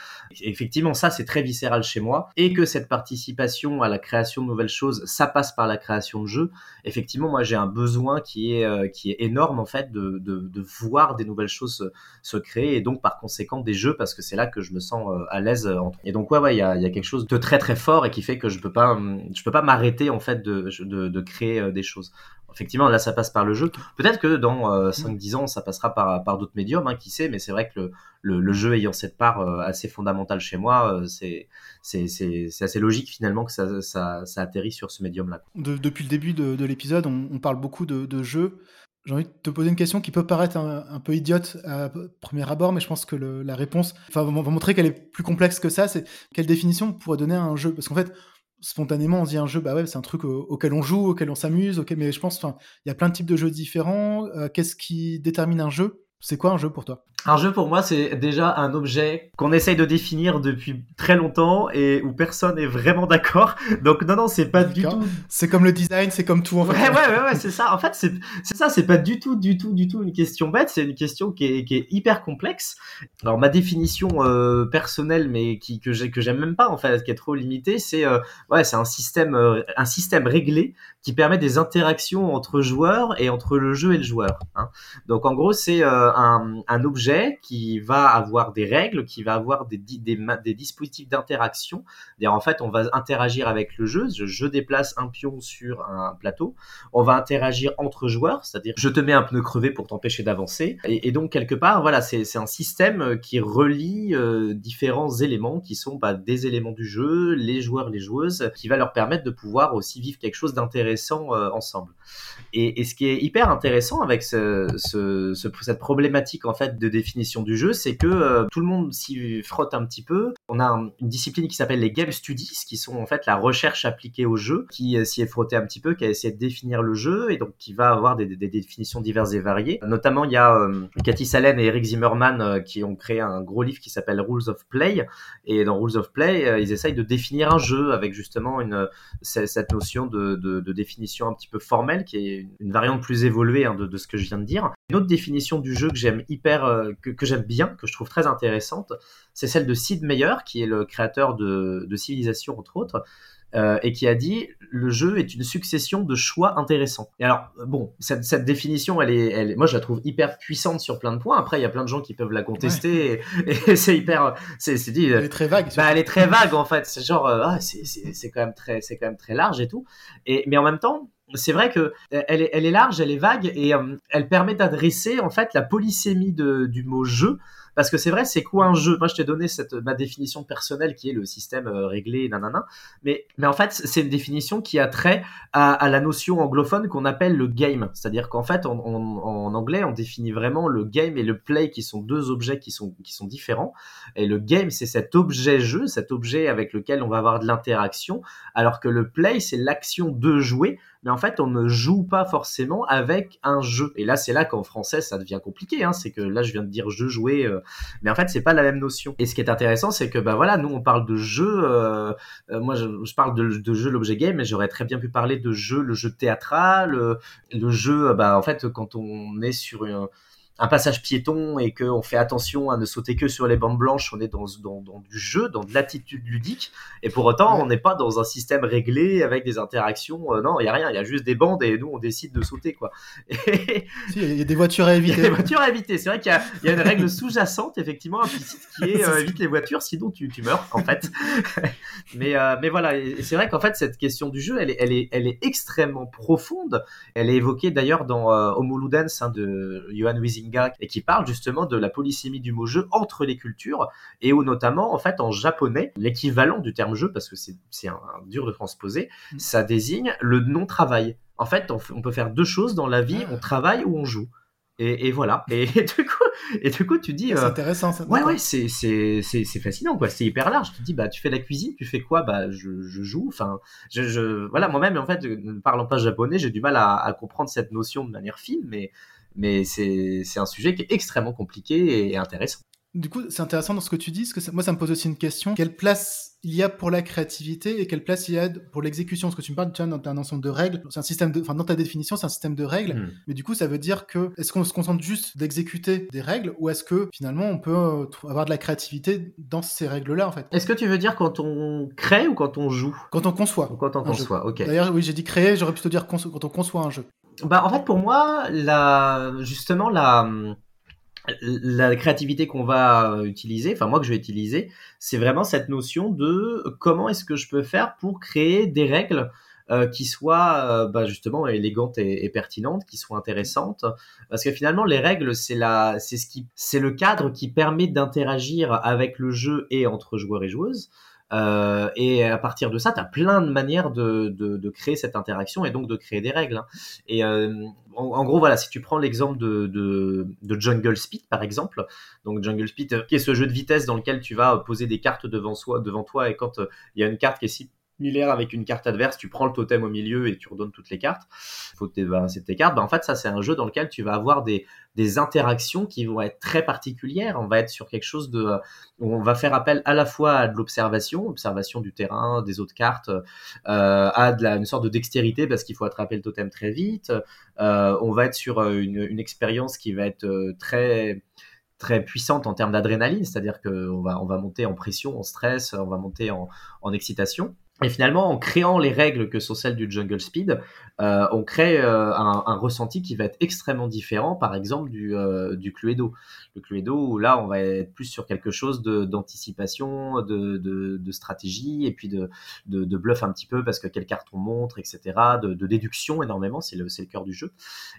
Effectivement, ça, c'est très viscéral chez moi et que cette participation à la création de nouvelles choses, ça passe par la création de jeux effectivement, moi, j'ai un besoin qui est, euh, qui est énorme, en fait, de, de, de voir des nouvelles choses se, créer et donc, par conséquent, des jeux parce que c'est là que je me sens euh, à l'aise. Et donc, ouais, ouais, il y a, y a quelque chose de très, très fort et qui fait que je peux pas, hum, je peux pas m'arrêter, en fait, de, de, de créer euh, des choses effectivement, là, ça passe par le jeu. Peut-être que dans euh, 5-10 ans, ça passera par, par d'autres médiums, hein, qui sait, mais c'est vrai que le, le, le, jeu ayant cette part euh, assez fondamentale chez moi, euh, c'est, c'est, assez logique finalement que ça, atterrit sur ce médium-là. De, depuis le début de, de l'épisode, on, parle beaucoup de, jeux. J'ai envie de te poser une question qui peut paraître un, peu idiote à premier abord, mais je pense que la réponse enfin, va, montrer qu'elle est plus complexe que ça. C'est quelle définition on pourrait donner à un jeu? Parce qu'en fait, spontanément on dit un jeu bah ouais c'est un truc au, auquel on joue auquel on s'amuse mais je pense enfin il y a plein de types de jeux différents euh, qu'est-ce qui détermine un jeu? C'est quoi un jeu pour toi? Un jeu pour moi, c'est déjà un objet qu'on essaye de définir depuis très longtemps et où personne est vraiment d'accord. Donc non, non, c'est pas du tout. C'est comme le design, c'est comme tout en fait. Ouais, ouais, ouais, ouais c'est ça. En fait, c'est ça, c'est pas du tout, du tout, du tout une question bête. C'est une question qui est, qui est hyper complexe. Alors ma définition euh, personnelle, mais qui que j'ai que j'aime même pas en fait, qui est trop limitée, c'est euh, ouais, c'est un système, euh, un système réglé qui permet des interactions entre joueurs et entre le jeu et le joueur. Hein. Donc en gros, c'est un, objet qui va avoir des règles, qui va avoir des, dispositifs d'interaction. En fait, on va interagir avec le jeu. Je, déplace un pion sur un plateau. On va interagir entre joueurs, c'est-à-dire je te mets un pneu crevé pour t'empêcher d'avancer. Et, donc quelque part, voilà, c'est un système qui relie euh, différents éléments qui sont bah, des éléments du jeu, les joueurs, les joueuses, qui va leur permettre de pouvoir aussi vivre quelque chose d'intéressant euh, ensemble. Et, ce qui est hyper intéressant avec ce, ce, ce, cette problématique en fait de définition du jeu, c'est que euh, tout le monde s'y frotte un petit peu. On a un, une discipline qui s'appelle les game studies, qui sont en fait la recherche appliquée au jeu, qui euh, s'y est frotté un petit peu, qui a essayé de définir le jeu et donc qui va avoir des, définitions diverses et variées. Notamment, il y a euh, Cathy Salen et Eric Zimmerman qui ont créé un gros livre qui s'appelle Rules of Play. Et dans Rules of Play, ils essayent de définir un jeu avec justement cette notion de, définition un petit peu formelle, qui est une variante plus évoluée hein, de ce que je viens de dire. Une autre définition du jeu que j'aime hyper, euh, que, que j'aime bien, que je trouve très intéressante, c'est celle de Sid Meier, qui est le créateur de, de Civilisation entre autres, euh, et qui a dit le jeu est une succession de choix intéressants. Et alors bon, cette, cette définition, elle est, elle, moi je la trouve hyper puissante sur plein de points. Après, il y a plein de gens qui peuvent la contester ouais. et, et c'est hyper, c'est dit. Elle est très vague. Bah, elle est très vague en fait. C'est genre, euh, ah, c'est quand même très, c'est quand même très large et tout. Et mais en même temps, c'est vrai que elle est, elle est, large, elle est vague et euh, elle permet d'adresser en fait la polysémie de, du mot jeu. Parce que c'est vrai, c'est quoi un jeu? Moi, je t'ai donné cette ma définition personnelle qui est le système euh, réglé, nanana. Mais mais en fait, c'est une définition qui a trait à, à la notion anglophone qu'on appelle le game. C'est-à-dire qu'en fait, en, en, en, anglais, on définit vraiment le game et le play qui sont deux objets qui sont qui sont différents. Et le game, c'est cet objet jeu, cet objet avec lequel on va avoir de l'interaction, alors que le play, c'est l'action de jouer mais en fait on ne joue pas forcément avec un jeu. Et là c'est là qu'en français ça devient compliqué, hein. c'est que là je viens de dire jeu jouer, euh, mais en fait c'est pas la même notion. Et ce qui est intéressant c'est que bah voilà nous on parle de jeu, euh, euh, moi je, je, parle de, jeu l'objet game, mais j'aurais très bien pu parler de jeu le jeu théâtral, le, le jeu bah en fait quand on est sur une un passage piéton et qu'on fait attention à ne sauter que sur les bandes blanches, on est dans, dans, dans du jeu, dans de l'attitude ludique, et pour autant, on n'est pas dans un système réglé avec des interactions. Euh, non, il y a rien, il y a juste des bandes et nous, on décide de sauter, quoi. Il y a des voitures à éviter. Il y a des voitures à éviter. C'est vrai qu'il y, y, a une règle sous-jacente, effectivement, implicite, qui est euh, évite les voitures, sinon tu, tu meurs, en fait. mais, euh, mais voilà, c'est vrai qu'en fait, cette question du jeu, elle est, elle est, elle est extrêmement profonde. Elle est évoquée d'ailleurs dans euh, Homo Ludens hein, de Johan Et qui parle justement de la polysémie du mot jeu entre les cultures, et où notamment, en fait, en japonais, l'équivalent du terme jeu, parce que c'est un, un dur de transposer, mm. ça désigne le non-travail. En fait, on, on, peut faire deux choses dans la vie, on travaille ou on joue. Et, et, voilà. Et, et, du coup, et du coup, tu dis. C'est euh, intéressant. Ça, ouais, ouais, c'est c'est c'est fascinant quoi. C'est hyper large. Tu te dis bah tu fais la cuisine, tu fais quoi? Bah je, je joue. Enfin, je, je voilà moi-même en fait, ne parlant pas japonais, j'ai du mal à, à, comprendre cette notion de manière fine, mais mais c'est un sujet qui est extrêmement compliqué et intéressant. Du coup, c'est intéressant dans ce que tu dis, parce que ça, moi, ça me pose aussi une question. Quelle place il y a pour la créativité et quelle place il y a pour l'exécution? Parce que tu me parles, tu vois, dans un ensemble de règles, c'est un système de, enfin, dans ta définition, c'est un système de règles. Mmh. Mais du coup, ça veut dire que, est-ce qu'on se concentre juste d'exécuter des règles ou est-ce que, finalement, on peut euh, avoir de la créativité dans ces règles-là, en fait? Est-ce que tu veux dire quand on crée ou quand on joue? Quand on conçoit. Ou quand on conçoit, ok. D'ailleurs, oui, j'ai dit créer, j'aurais plutôt dire quand on conçoit un jeu. Bah, en fait, pour moi, la, justement, la, la créativité qu'on va utiliser, enfin moi que je vais utiliser, c'est vraiment cette notion de comment est-ce que je peux faire pour créer des règles euh, qui soient euh, bah, justement élégantes et, et, pertinentes, qui soient intéressantes, parce que finalement les règles c'est la, c'est ce qui, c'est le cadre qui permet d'interagir avec le jeu et entre joueurs et joueuses. Euh, et à partir de ça, tu as plein de manières de, de, de, créer cette interaction et donc de créer des règles. Hein. Et euh, en, gros, voilà, si tu prends l'exemple de, de, Jungle Speed, par exemple, donc Jungle Speed, euh, qui est ce jeu de vitesse dans lequel tu vas poser des cartes devant, soi, devant toi et quand il y a une carte qui est similaire avec une carte adverse, tu prends le totem au milieu et tu redonnes toutes les cartes. Faut que tes cartes. Ben, en fait, ça, c'est un jeu dans lequel tu vas avoir des, interactions qui vont être très particulières. On va être sur quelque chose de, où on va faire appel à la fois à de l'observation, observation du terrain, des autres cartes, euh, à une sorte de dextérité parce qu'il faut attraper le totem très vite. Euh, on va être sur une, expérience qui va être euh, très très puissante en termes d'adrénaline, c'est-à-dire qu'on va, on va monter en pression, en stress, on va monter en excitation. Et finalement, en créant les règles que sont celles du Jungle Speed, euh, on crée euh, un, ressenti qui va être extrêmement différent, par exemple, du, euh, du Cluedo. Le Cluedo, où là, on va être plus sur quelque chose d'anticipation, de, de, de, stratégie, et puis de, de, de, bluff un petit peu, parce que quelle carte on montre, etc., de, de déduction énormément, c'est le, le cœur du jeu.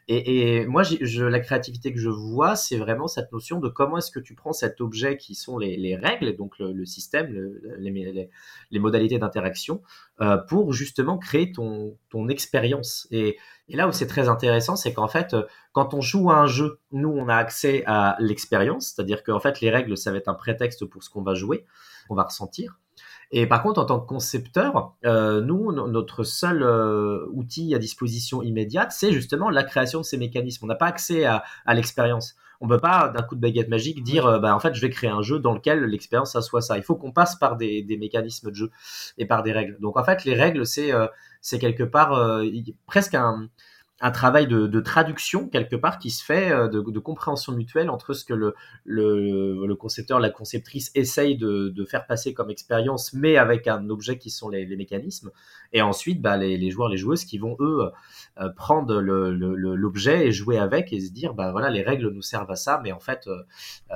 Et, et moi, la créativité que je vois, c'est vraiment cette notion de comment est-ce que tu prends cet objet qui sont les, les règles, donc le, système, le, les, les, les modalités d'interaction, euh, pour justement créer ton, ton expérience. Et, et, là où c'est très intéressant, c'est qu'en fait, euh, quand on joue à un jeu, nous, on a accès à l'expérience, c'est-à-dire qu'en fait, les règles, ça va être un prétexte pour ce qu'on va jouer, qu'on va ressentir. Et par contre, en tant que concepteur, euh, nous, notre seul outil à disposition immédiate, c'est justement la création de ces mécanismes. On n'a pas accès à, à l'expérience. On peut pas, d'un coup de baguette magique, dire, euh, bah, en fait, je vais créer un jeu dans lequel l'expérience, ça soit ça. Il faut qu'on passe par des, des, mécanismes de jeu et par des règles. Donc, en fait, les règles, c'est euh, c'est quelque part euh, presque un un travail de, traduction quelque part qui se fait euh, de, compréhension mutuelle entre ce que le, concepteur, la conceptrice essaye de, faire passer comme expérience, mais avec un objet qui sont les, mécanismes, et ensuite bah, les, joueurs, les joueuses qui vont eux euh, prendre l'objet et jouer avec et se dire bah voilà les règles nous servent à ça, mais en fait euh,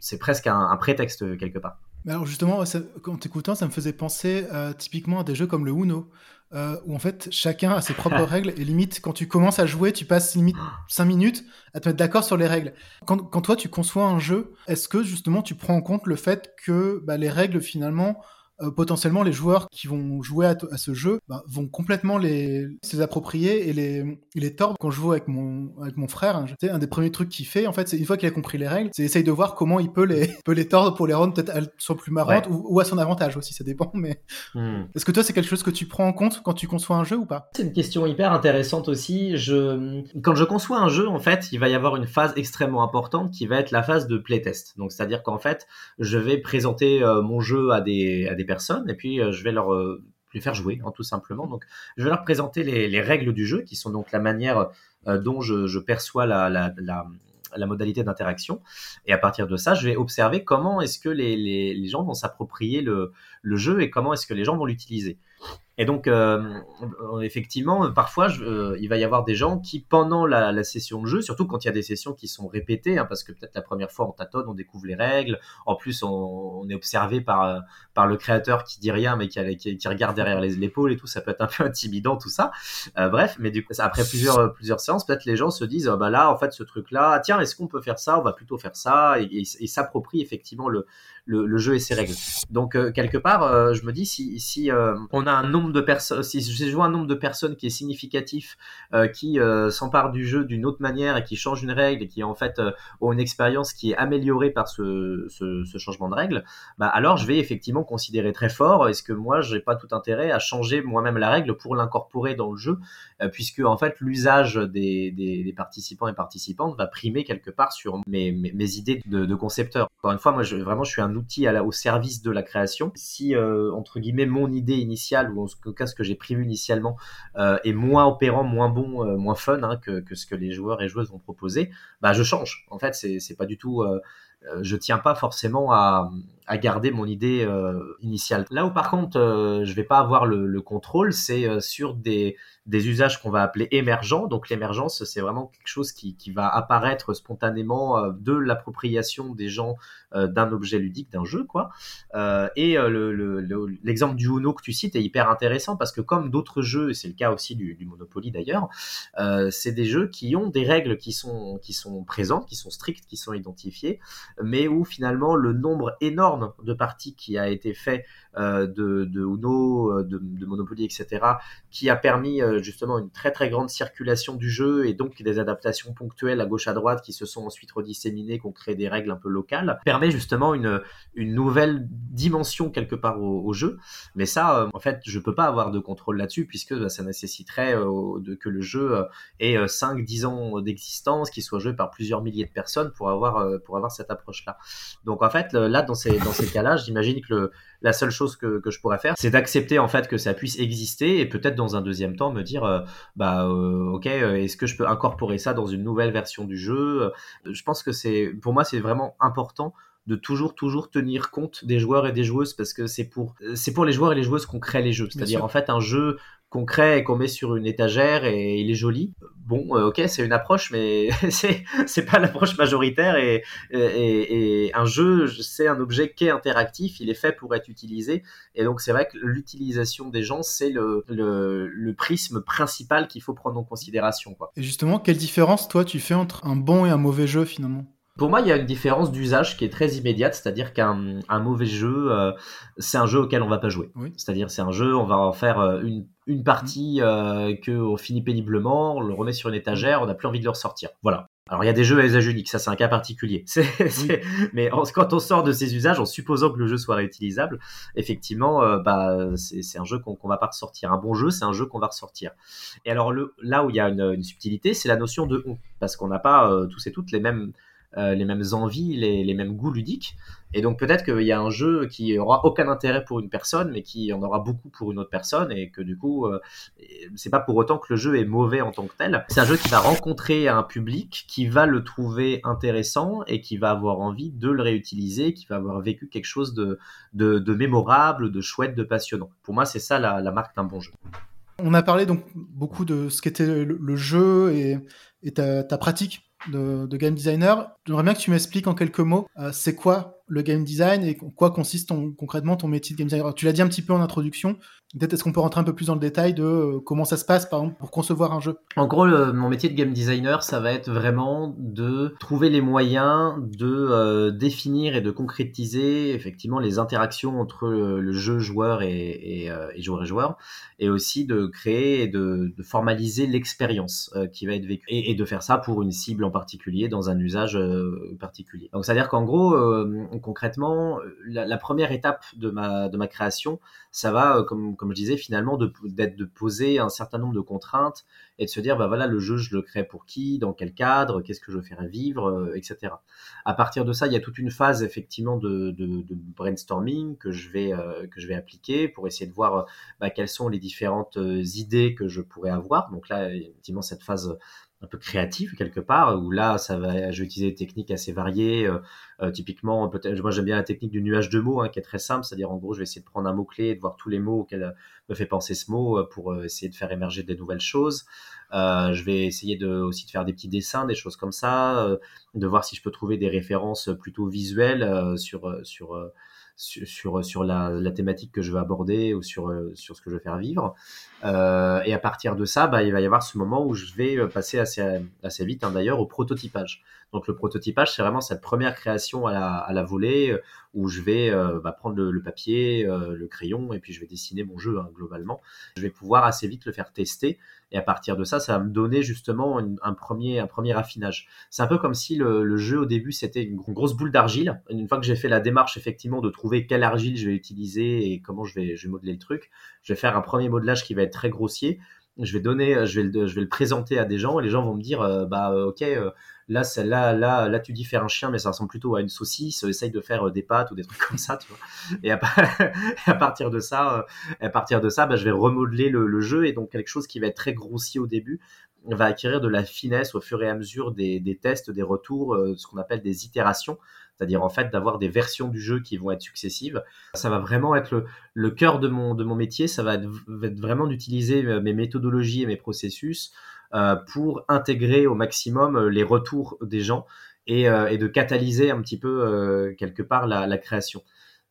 c'est presque un, prétexte quelque part. Alors justement, en t'écoutant, ça me faisait penser typiquement à des jeux comme le Uno, euh, où en fait chacun a ses propres règles et limite quand tu commences à jouer, tu passes limite 5 minutes à te mettre d'accord sur les règles. Quand, quand, toi tu conçois un jeu, est-ce que justement tu prends en compte le fait que bah, les règles finalement euh, potentiellement les joueurs qui vont jouer à, à ce jeu bah, vont complètement les, se les approprier et les, les tordre. Quand je joue avec mon, avec mon frère, hein, un des premiers trucs qu'il fait, en fait, c'est une fois qu'il a compris les règles, c'est essayer de voir comment il peut les, peut les tordre pour les rendre peut-être elles soient plus marrantes ouais. ou, ou, à son avantage aussi, ça dépend. Mais hmm. est-ce que toi, c'est quelque chose que tu prends en compte quand tu conçois un jeu ou pas? C'est une question hyper intéressante aussi. Je... Quand je conçois un jeu, en fait, il va y avoir une phase extrêmement importante qui va être la phase de playtest. Donc, c'est-à-dire qu'en fait, je vais présenter euh, mon jeu à des, à des personnes et puis je vais leur euh, les faire jouer, hein, tout simplement. Donc, je vais leur présenter les, les, règles du jeu, qui sont donc la manière euh, dont je, perçois la, modalité d'interaction. Et à partir de ça, je vais observer comment est-ce que les, gens vont s'approprier le jeu et comment est-ce que les gens vont l'utiliser. Et donc, euh, effectivement, parfois, euh, il va y avoir des gens qui, pendant la, session de jeu, surtout quand il y a des sessions qui sont répétées, hein, parce que peut-être la première fois on tâtonne, on découvre les règles, en plus on, est observé par, par le créateur qui dit rien, mais qui, regarde derrière l'épaule et tout, ça peut être un peu intimidant tout ça. Euh, bref, mais du coup, après plusieurs, plusieurs séances, peut-être les gens se disent, oh, bah là, en fait, ce truc-là, tiens, est-ce qu'on peut faire ça? On va plutôt faire ça, et, et, et s'approprie effectivement le, le, jeu et ses règles. Donc euh, quelque part, euh, je me dis si, si euh, on a un nombre de personnes, si je vois un nombre de personnes qui est significatif, qui s'empare du jeu d'une autre manière et qui change une règle et qui en fait ont une expérience qui est améliorée par ce, changement de règle, bah alors je vais effectivement considérer très fort est-ce que moi j'ai pas tout intérêt à changer moi-même la règle pour l'incorporer dans le jeu, puisque en fait l'usage des, participants et participantes va primer quelque part sur mes, idées de, concepteur. Encore une fois, moi je, vraiment je suis un outil au service de la création. Si, euh, entre guillemets, mon idée initiale, ou en tout cas ce que j'ai prévu initialement, euh, est moins opérant, moins bon, euh, moins fun hein, que, que, ce que les joueurs et joueuses vont proposer, bah, je change. En fait, c'est pas du tout... Euh, je tiens pas forcément à, à garder mon idée initiale. Là où par contre euh, je vais pas avoir le, le contrôle, c'est sur des, des usages qu'on va appeler émergents. Donc l'émergence, c'est vraiment quelque chose qui, qui va apparaître spontanément de l'appropriation des gens d'un objet ludique, d'un jeu, quoi. et l'exemple le, du Uno que tu cites est hyper intéressant parce que comme d'autres jeux, et c'est le cas aussi du, Monopoly d'ailleurs, c'est des jeux qui ont des règles qui sont qui sont présentes, qui sont strictes, qui sont identifiées, mais où finalement le nombre énorme de parties qui a été fait euh, de, Uno, euh, de, Monopoly, etc., qui a permis euh, justement une très très grande circulation du jeu et donc des adaptations ponctuelles à gauche à droite qui se sont ensuite redisséminées, qui ont créé des règles un peu locales, permet justement une, une nouvelle dimension quelque part au, jeu. Mais ça, en fait, je peux pas avoir de contrôle là-dessus puisque bah, ça nécessiterait de, que le jeu ait 5-10 ans d'existence, qu'il soit joué par plusieurs milliers de personnes pour avoir, pour avoir cette approche-là. Donc en fait, là, dans ces, dans ces cas-là, j'imagine que la seule chose que, que je pourrais faire, c'est d'accepter en fait que ça puisse exister et peut-être dans un deuxième temps me dire, euh, bah euh, ok, euh, est-ce que je peux incorporer ça dans une nouvelle version du jeu? Je pense que c'est, pour moi, c'est vraiment important de toujours toujours tenir compte des joueurs et des joueuses parce que c'est pour c'est pour les joueurs et les joueuses qu'on crée les jeux c'est-à-dire en fait un jeu qu'on crée et qu'on met sur une étagère et il est joli. Bon, euh, ok, c'est une approche, mais c'est c'est pas l'approche majoritaire et, et, et, un jeu, c'est un objet qui est interactif, il est fait pour être utilisé et donc c'est vrai que l'utilisation des gens, c'est le, le, le, prisme principal qu'il faut prendre en considération. Quoi. Et justement, quelle différence toi tu fais entre un bon et un mauvais jeu finalement? Pour moi, il y a une différence d'usage qui est très immédiate, c'est-à-dire qu'un un mauvais jeu, euh, c'est un jeu auquel on va pas jouer. Oui. C'est-à-dire c'est un jeu, on va en faire euh, une, une partie euh, que on finit péniblement, on le remet sur une étagère, on n'a plus envie de le ressortir. Voilà. Alors il y a des jeux à usage unique, ça c'est un cas particulier. C est, c est... Oui. Mais en, quand on sort de ces usages, en supposant que le jeu soit réutilisable, effectivement, euh, bah, c'est un jeu qu'on qu va pas ressortir. Un bon jeu, c'est un jeu qu'on va ressortir. Et alors le, là où il y a une, une subtilité, c'est la notion de on, parce qu'on n'a pas euh, tous et toutes les mêmes euh, les mêmes envies, les, les, mêmes goûts ludiques. Et donc peut-être qu'il y a un jeu qui aura aucun intérêt pour une personne, mais qui en aura beaucoup pour une autre personne, et que du coup, euh, c'est pas pour autant que le jeu est mauvais en tant que tel. C'est un jeu qui va rencontrer un public qui va le trouver intéressant et qui va avoir envie de le réutiliser, qui va avoir vécu quelque chose de, de, de mémorable, de chouette, de passionnant. Pour moi, c'est ça la, la marque d'un bon jeu. On a parlé donc beaucoup de ce qu'était le, jeu et, et ta pratique de, de, game designer. J'aimerais bien que tu m'expliques en quelques mots, euh, c'est quoi le game design et quoi consiste concrètement ton métier de game designer. Tu l'as dit un petit peu en introduction. Peut-être est-ce qu'on peut rentrer un peu plus dans le détail de euh, comment ça se passe, par exemple, pour concevoir un jeu? En gros, mon métier de game designer, ça va être vraiment de trouver les moyens de euh, définir et de concrétiser effectivement les interactions entre le, le jeu joueur et, et, euh, et, joueur et joueur, et aussi de créer et de, formaliser l'expérience euh, qui va être vécue, et, et, de faire ça pour une cible en particulier, dans un usage euh, particulier. Donc, c'est-à-dire qu'en gros, concrètement, la, la, première étape de ma, création, ça va, euh, comme, je disais, finalement, d'être de poser un certain nombre de contraintes et de se dire, bah voilà, le jeu, je le crée pour qui, dans quel cadre, qu'est-ce que je faire vivre, euh, etc. À partir de ça, il y a toute une phase effectivement de, brainstorming que je vais euh, que je vais appliquer pour essayer de voir bah, quelles sont les différentes idées que je pourrais avoir. Donc là, effectivement, cette phase un peu créative quelque part, où là, ça va, je vais utiliser des techniques assez variées. Euh, typiquement, peut-être, moi j'aime bien la technique du nuage de mots, hein, qui est très simple, c'est-à-dire en gros, je vais essayer de prendre un mot-clé et de voir tous les mots auxquels me fait penser ce mot pour essayer de faire émerger des nouvelles choses. je vais essayer de, aussi de faire des petits dessins, des choses comme ça, de voir si je peux trouver des références plutôt visuelles sur, sur sur, sur, la, la, thématique que je veux aborder ou sur, euh, sur ce que je veux faire vivre. Euh, et à partir de ça, bah, il va y avoir ce moment où je vais passer assez, assez vite, hein, d'ailleurs, au prototypage. Donc le prototypage, c'est vraiment cette première création à la, à la volée euh, où je vais euh, bah, prendre le, papier, euh, le crayon et puis je vais dessiner mon jeu hein, globalement. Je vais pouvoir assez vite le faire tester et à partir de ça, ça va me donner justement un, premier, un premier affinage. C'est un peu comme si le, jeu au début c'était une, grosse boule d'argile. Une fois que j'ai fait la démarche effectivement de trouver quelle argile je vais utiliser et comment je vais, je vais modeler le truc, je vais faire un premier modelage qui va être très grossier je vais donner, je vais le, je vais le présenter à des gens et les gens vont me dire, euh, bah euh, ok, euh, là, là, là, là, tu dis faire un chien, mais ça ressemble plutôt à une saucisse. Essaye de faire des pâtes ou des trucs comme ça, tu vois. Et à, partir de ça, à partir de ça, bah, je vais remodeler le, le, jeu et donc quelque chose qui va être très grossier au début va acquérir de la finesse au fur et à mesure des, des tests, des retours, ce qu'on appelle des itérations c'est-à-dire en fait d'avoir des versions du jeu qui vont être successives. Ça va vraiment être le, cœur de mon, métier, ça va être, vraiment d'utiliser euh, mes méthodologies et mes processus euh, pour intégrer au maximum euh, les retours des gens et, de catalyser un petit peu quelque part la création.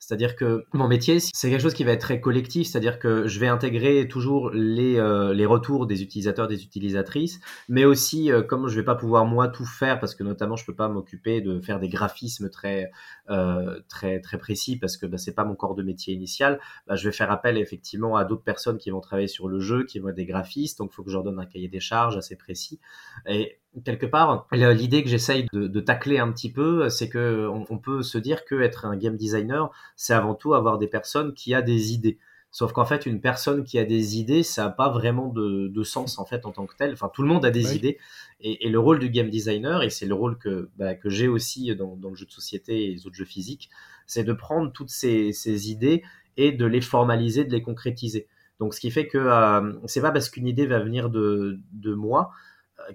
C'est-à-dire que mon métier, c'est quelque chose qui va être très collectif, c'est-à-dire que je vais intégrer toujours les, euh, les retours des utilisateurs, des utilisatrices, mais aussi, euh, comme je vais pas pouvoir moi tout faire, parce que notamment je peux pas m'occuper de faire des graphismes très, euh, très, très précis, parce que bah, c'est pas mon corps de métier initial, bah, je vais faire appel effectivement à d'autres personnes qui vont travailler sur le jeu, qui vont être des graphistes, donc il faut que je leur donne un cahier des charges assez précis. Et quelque part, l'idée que j'essaye de, tacler un petit peu, c'est que on, peut se dire que être un game designer, c'est avant tout avoir des personnes qui a des idées. Sauf qu'en fait, une personne qui a des idées, ça n'a pas vraiment de, sens en fait en tant que tel. Enfin, tout le monde a des idées, et, le rôle du game designer, et c'est le rôle que, bah, que j'ai aussi dans, le jeu de société et les autres jeux physiques, c'est de prendre toutes ces, idées et de les formaliser, de les concrétiser. Donc, ce qui fait que euh, c'est pas parce qu'une idée va venir de, de moi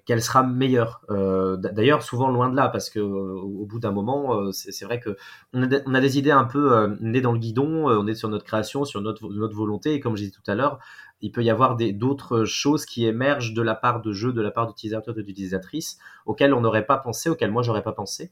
qu'elle sera meilleure. Euh, d'ailleurs, souvent loin de là, parce que au, bout d'un moment, euh, c'est vrai que on a, des idées un peu euh, nées dans le guidon, on est sur notre création, sur notre, notre volonté, et comme je disais tout à l'heure, il peut y avoir d'autres choses qui émergent de la part de jeux, de la part d'utilisateurs, d'utilisatrices, auxquelles on n'aurait pas pensé, auxquelles moi j'aurais pas pensé,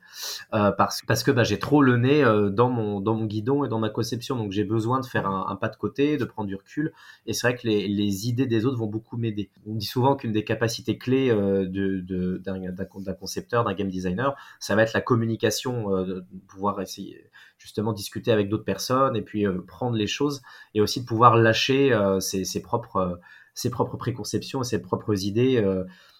euh, parce, que bah, j'ai trop le nez euh, dans, mon, guidon et dans ma conception, donc j'ai besoin de faire un, pas de côté, de prendre du recul, et c'est vrai que les, idées des autres vont beaucoup m'aider. On dit souvent qu'une des capacités clés euh, d'un concepteur, d'un game designer, ça va être la communication, de pouvoir essayer justement discuter avec d'autres personnes et puis euh, prendre les choses et aussi de pouvoir lâcher euh, ses, propres, euh, ses propres préconceptions et ses propres idées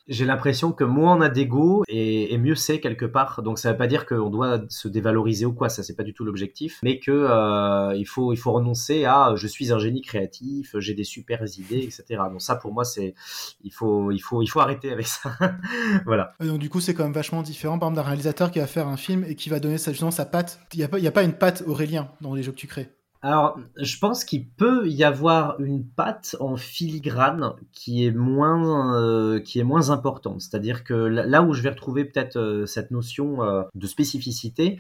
j'ai l'impression que moins on a d'ego et, mieux c'est quelque part. Donc ça veut pas dire qu'on doit se dévaloriser ou quoi, ça c'est pas du tout l'objectif, mais que euh, il faut il faut renoncer à je suis un génie créatif, j'ai des super idées, etc. Donc ça pour moi c'est il faut il faut il faut arrêter avec ça. voilà. Donc du coup c'est quand même vachement différent par exemple d'un réalisateur qui va faire un film et qui va donner justement sa patte. Il y a pas il y a pas une patte Aurélien dans les jeux que tu crées. Alors, je pense qu'il peut y avoir une patte en filigrane qui est moins, euh, qui est moins importante. C'est-à-dire que là où je vais retrouver peut-être euh, cette notion euh, de spécificité,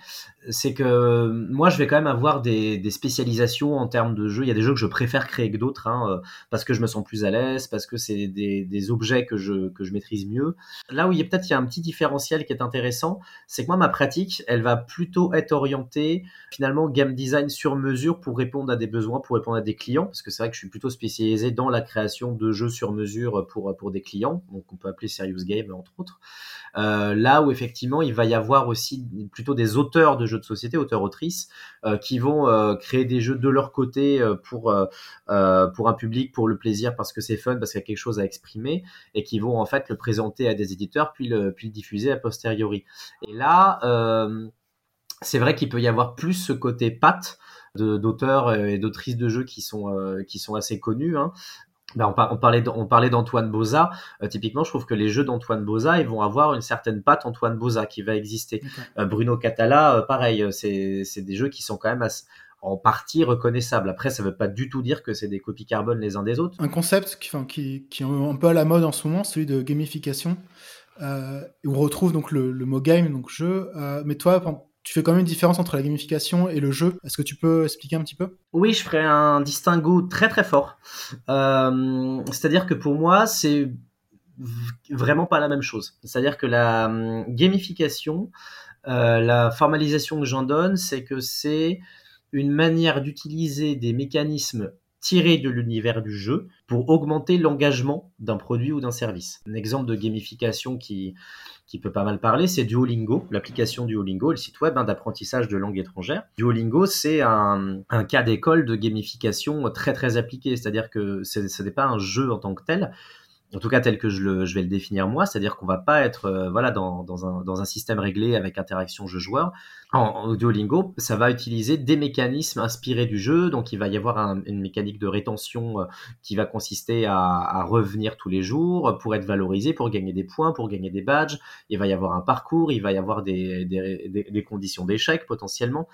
c'est que moi, je vais quand même avoir des, des, spécialisations en termes de jeux. Il y a des jeux que je préfère créer que d'autres, hein, parce que je me sens plus à l'aise, parce que c'est des, des, objets que je, que je maîtrise mieux. Là où il y a peut-être il y a un petit différentiel qui est intéressant, c'est que moi, ma pratique, elle va plutôt être orientée finalement game design sur mesure pour répondre à des besoins, pour répondre à des clients, parce que c'est vrai que je suis plutôt spécialisé dans la création de jeux sur mesure pour, pour des clients, donc on peut appeler Serious Game entre autres. Euh, là où effectivement il va y avoir aussi plutôt des auteurs de jeux de société, auteurs-autrices, euh, qui vont euh, créer des jeux de leur côté pour, pour un public, pour le plaisir, parce que c'est fun, parce qu'il y a quelque chose à exprimer, et qui vont en fait le présenter à des éditeurs, puis le, puis le diffuser a posteriori. Et là, c'est vrai qu'il peut y avoir plus ce côté patte d'auteurs et d'autrices de jeux qui sont euh, qui sont assez connus. Hein. Ben, on, parlait on parlait d'Antoine Boza. Euh, typiquement, je trouve que les jeux d'Antoine Boza, ils vont avoir une certaine patte Antoine Boza qui va exister. Euh, Bruno Catala, pareil, c'est des jeux qui sont quand même en partie reconnaissables. Après, ça ne veut pas du tout dire que c'est des copies carbone les uns des autres. Un concept qui, qui, qui est un peu à la mode en ce moment, celui de gamification. où on retrouve donc le, le mot game, donc jeu. Mais toi, tu fais quand même une différence entre la gamification et le jeu. Est-ce que tu peux expliquer un petit peu? Oui, je ferai un distinguo très très fort. Euh, C'est-à-dire que pour moi, c'est vraiment pas la même chose. C'est-à-dire que la hum, gamification, euh, la formalisation que j'en donne, c'est que c'est une manière d'utiliser des mécanismes tirés de l'univers du jeu pour augmenter l'engagement d'un produit ou d'un service. Un exemple de gamification qui, qui peut pas mal parler, c'est Duolingo, l'application Duolingo, le site web hein, d'apprentissage de langue étrangère. Duolingo, c'est un, un, cas d'école de gamification très très appliqué, c'est-à-dire que ce n'est pas un jeu en tant que tel, en tout cas tel que je, vais le définir moi, c'est-à-dire qu'on va pas être euh, voilà dans, un, système réglé avec interaction jeu-joueur. En, en, Duolingo, ça va utiliser des mécanismes inspirés du jeu, donc il va y avoir un, une mécanique de rétention euh, qui va consister à, revenir tous les jours pour être valorisé, pour gagner des points, pour gagner des badges. Il va y avoir un parcours, il va y avoir des, conditions d'échec potentiellement.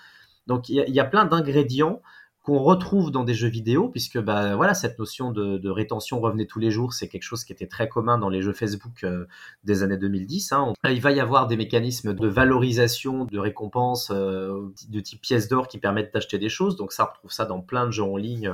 Donc il y a plein d'ingrédients retrouve dans des jeux vidéo, puisque bah, voilà, cette notion de, rétention revenait tous les jours, c'est quelque chose qui était très commun dans les jeux Facebook euh, des années 2010. Hein. Il va y avoir des mécanismes de valorisation, de récompense euh, de type pièces d'or qui permettent d'acheter des choses. Donc ça, on retrouve ça dans plein de jeux en ligne,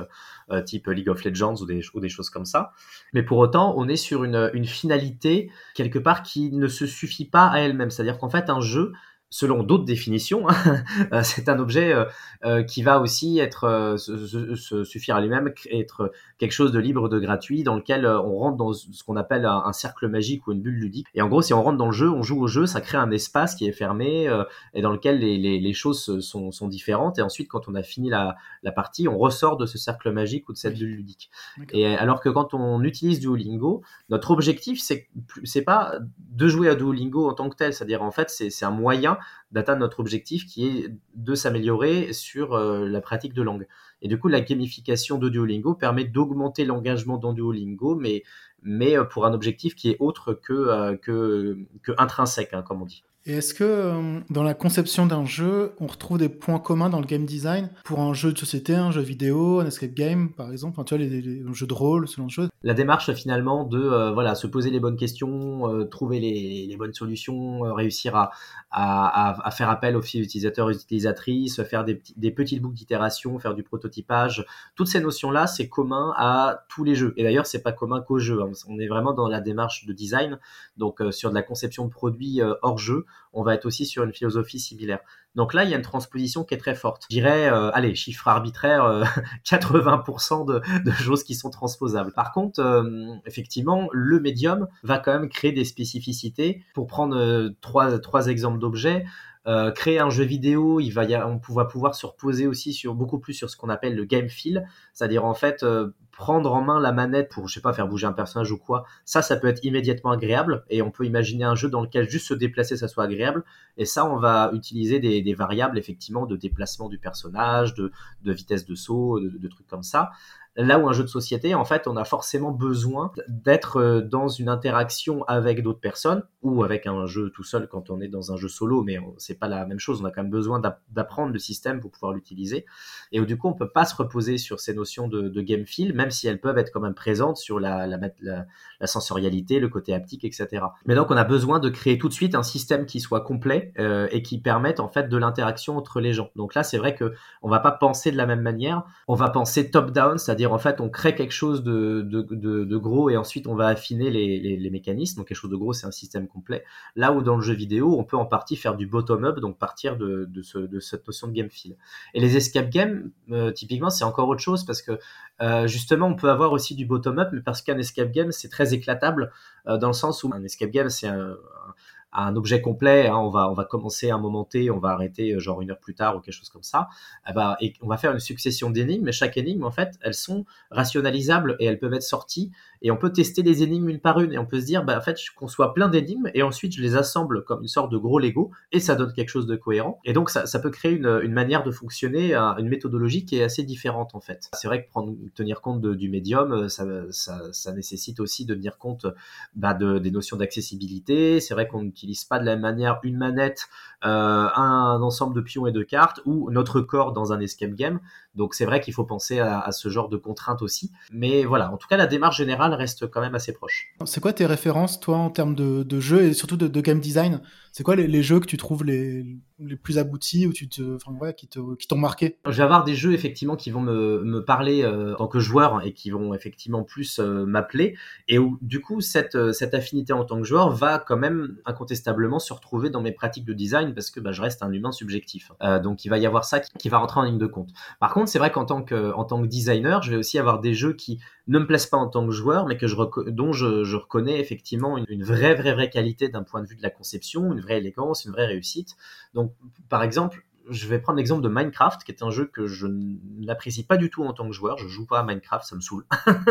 euh, type League of Legends ou des, choses comme ça. Mais pour autant, on est sur une finalité quelque part qui ne se suffit pas à elle-même. C'est-à-dire qu'en fait, un jeu selon d'autres définitions, hein, euh, c'est un objet euh, euh, qui va aussi être se, se, suffire à lui-même, être quelque chose de libre, de gratuit, dans lequel on rentre dans ce qu'on appelle un, un, cercle magique ou une bulle ludique. Et en gros, si on rentre dans le jeu, on joue au jeu, ça crée un espace qui est fermé et dans lequel les, les, les choses sont, sont, différentes. Et ensuite, quand on a fini la, la, partie, on ressort de ce cercle magique ou de cette bulle ludique. Et alors que quand on utilise Duolingo, notre objectif, c'est c'est pas de jouer à Duolingo en tant que tel, c'est-à-dire en fait, c'est un moyen d'atteindre notre objectif qui est de s'améliorer sur euh, la pratique de langue. Et du coup, la gamification de Duolingo permet d'augmenter l'engagement dans Duolingo, mais, euh, pour un objectif qui est autre que, euh, que, que intrinsèque, hein, comme on dit. Et est-ce que euh, dans la conception d'un jeu, on retrouve des points communs dans le game design pour un jeu de société, un jeu vidéo, un escape game, par exemple, enfin, tu vois, les, jeux de rôle, ce genre de choses La démarche finalement de euh, voilà se poser les bonnes questions, euh, trouver les, bonnes solutions, réussir à, faire appel aux utilisateurs et utilisatrices, faire des, des petites boucles d'itération, faire du prototypage, toutes ces notions-là, c'est commun à tous les jeux. Et d'ailleurs, c'est pas commun qu'aux jeux. Hein. On est vraiment dans la démarche de design, donc sur de la conception de produits hors jeu on va être aussi sur une philosophie similaire. Donc là, il y a une transposition qui est très forte. Je dirais, euh, allez, chiffre arbitraire, euh, 80% de, de, choses qui sont transposables. Par contre, euh, effectivement, le médium va quand même créer des spécificités. Pour prendre euh, trois, trois exemples d'objets, euh, créer un jeu vidéo, il va y on va pouvoir se reposer aussi sur beaucoup plus sur ce qu'on appelle le game feel, c'est-à-dire en fait euh, prendre en main la manette pour je sais pas faire bouger un personnage ou quoi. Ça, ça peut être immédiatement agréable et on peut imaginer un jeu dans lequel juste se déplacer ça soit agréable. Et ça, on va utiliser des, variables effectivement de déplacement du personnage, de, vitesse de saut, de trucs comme ça. Là où un jeu de société, en fait, on a forcément besoin d'être euh, dans une interaction avec d'autres personnes ou avec un jeu tout seul quand on est dans un jeu solo, mais c'est pas la même chose. On a quand même besoin d'apprendre le système pour pouvoir l'utiliser. Et du coup, on peut pas se reposer sur ces notions de, game feel, même si elles peuvent être quand même présentes sur la, sensorialité, le côté haptique, etc. Mais donc, on a besoin de créer tout de suite un système qui soit complet euh, et qui permette en fait de l'interaction entre les gens. Donc là, c'est vrai que on va pas penser de la même manière. On va penser top down, c'est-à-dire en fait on crée quelque chose de, gros et ensuite on va affiner les, les, mécanismes. Donc quelque chose de gros, c'est un système complet. Là où dans le jeu vidéo, on peut en partie faire du bottom-up, donc partir de, de, ce, de cette notion de game feel. Et les escape games, euh, typiquement, c'est encore autre chose parce que euh, justement, on peut avoir aussi du bottom-up, mais parce qu'un escape game, c'est très éclatable euh, dans le sens où un escape game, c'est un un objet complet, hein, on va on va commencer à un moment T, on va arrêter euh, genre une heure plus tard ou quelque chose comme ça. Eh ben, et on va faire une succession d'énigmes, mais chaque énigme en fait, elles sont rationalisables et elles peuvent être sorties et on peut tester les énigmes une par une et on peut se dire bah en fait je conçois plein d'énigmes et ensuite je les assemble comme une sorte de gros Lego et ça donne quelque chose de cohérent et donc ça, peut créer une, manière de fonctionner, une méthodologie qui est assez différente en fait. C'est vrai que tenir compte du médium, euh, ça, nécessite aussi de tenir compte bah, de, des notions d'accessibilité. C'est vrai qu'on n'utilise pas de la même manière une manette, euh, un ensemble de pions et de cartes ou notre corps dans un escape game Donc c'est vrai qu'il faut penser à, ce genre de contraintes aussi. Mais voilà, en tout cas, la démarche générale reste quand même assez proche. C'est quoi tes références, toi, en termes de, jeux et surtout de, game design? C'est quoi les, jeux que tu trouves les, les plus aboutis ou tu te, enfin, qui t'ont qui marqué Je vais avoir des jeux effectivement qui vont me, me parler euh, en tant que joueur et qui vont effectivement plus euh, m'appeler et où du coup cette, euh, cette affinité en tant que joueur va quand même incontestablement se retrouver dans mes pratiques de design parce que bah, je reste un humain subjectif. donc il va y avoir ça qui, qui va rentrer en ligne de compte. Par contre, c'est vrai qu'en tant que en tant que designer, je vais aussi avoir des jeux qui ne me plaisent pas en tant que joueur, mais que je dont je, reconnais effectivement une, vraie, vraie, vraie qualité d'un point de vue de la conception, une vraie élégance, une vraie réussite. Donc, par exemple, je vais prendre l'exemple de Minecraft, qui est un jeu que je n'apprécie pas du tout en tant que joueur. Je joue pas à Minecraft, ça me saoule,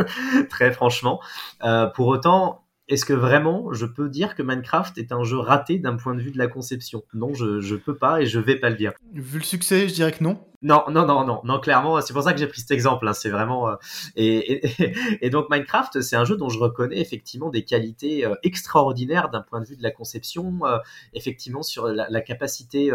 très franchement. Euh, pour autant, est-ce que vraiment je peux dire que Minecraft est un jeu raté d'un point de vue de la conception? Non, je, je peux pas et je vais pas le dire. Vu le succès, je dirais que non. Non, non, non, non, non, clairement, c'est pour ça que j'ai pris cet exemple. Hein, c'est vraiment euh, et, donc Minecraft, c'est un jeu dont je reconnais effectivement des qualités euh, extraordinaires d'un point de vue de la conception, euh, effectivement sur la, capacité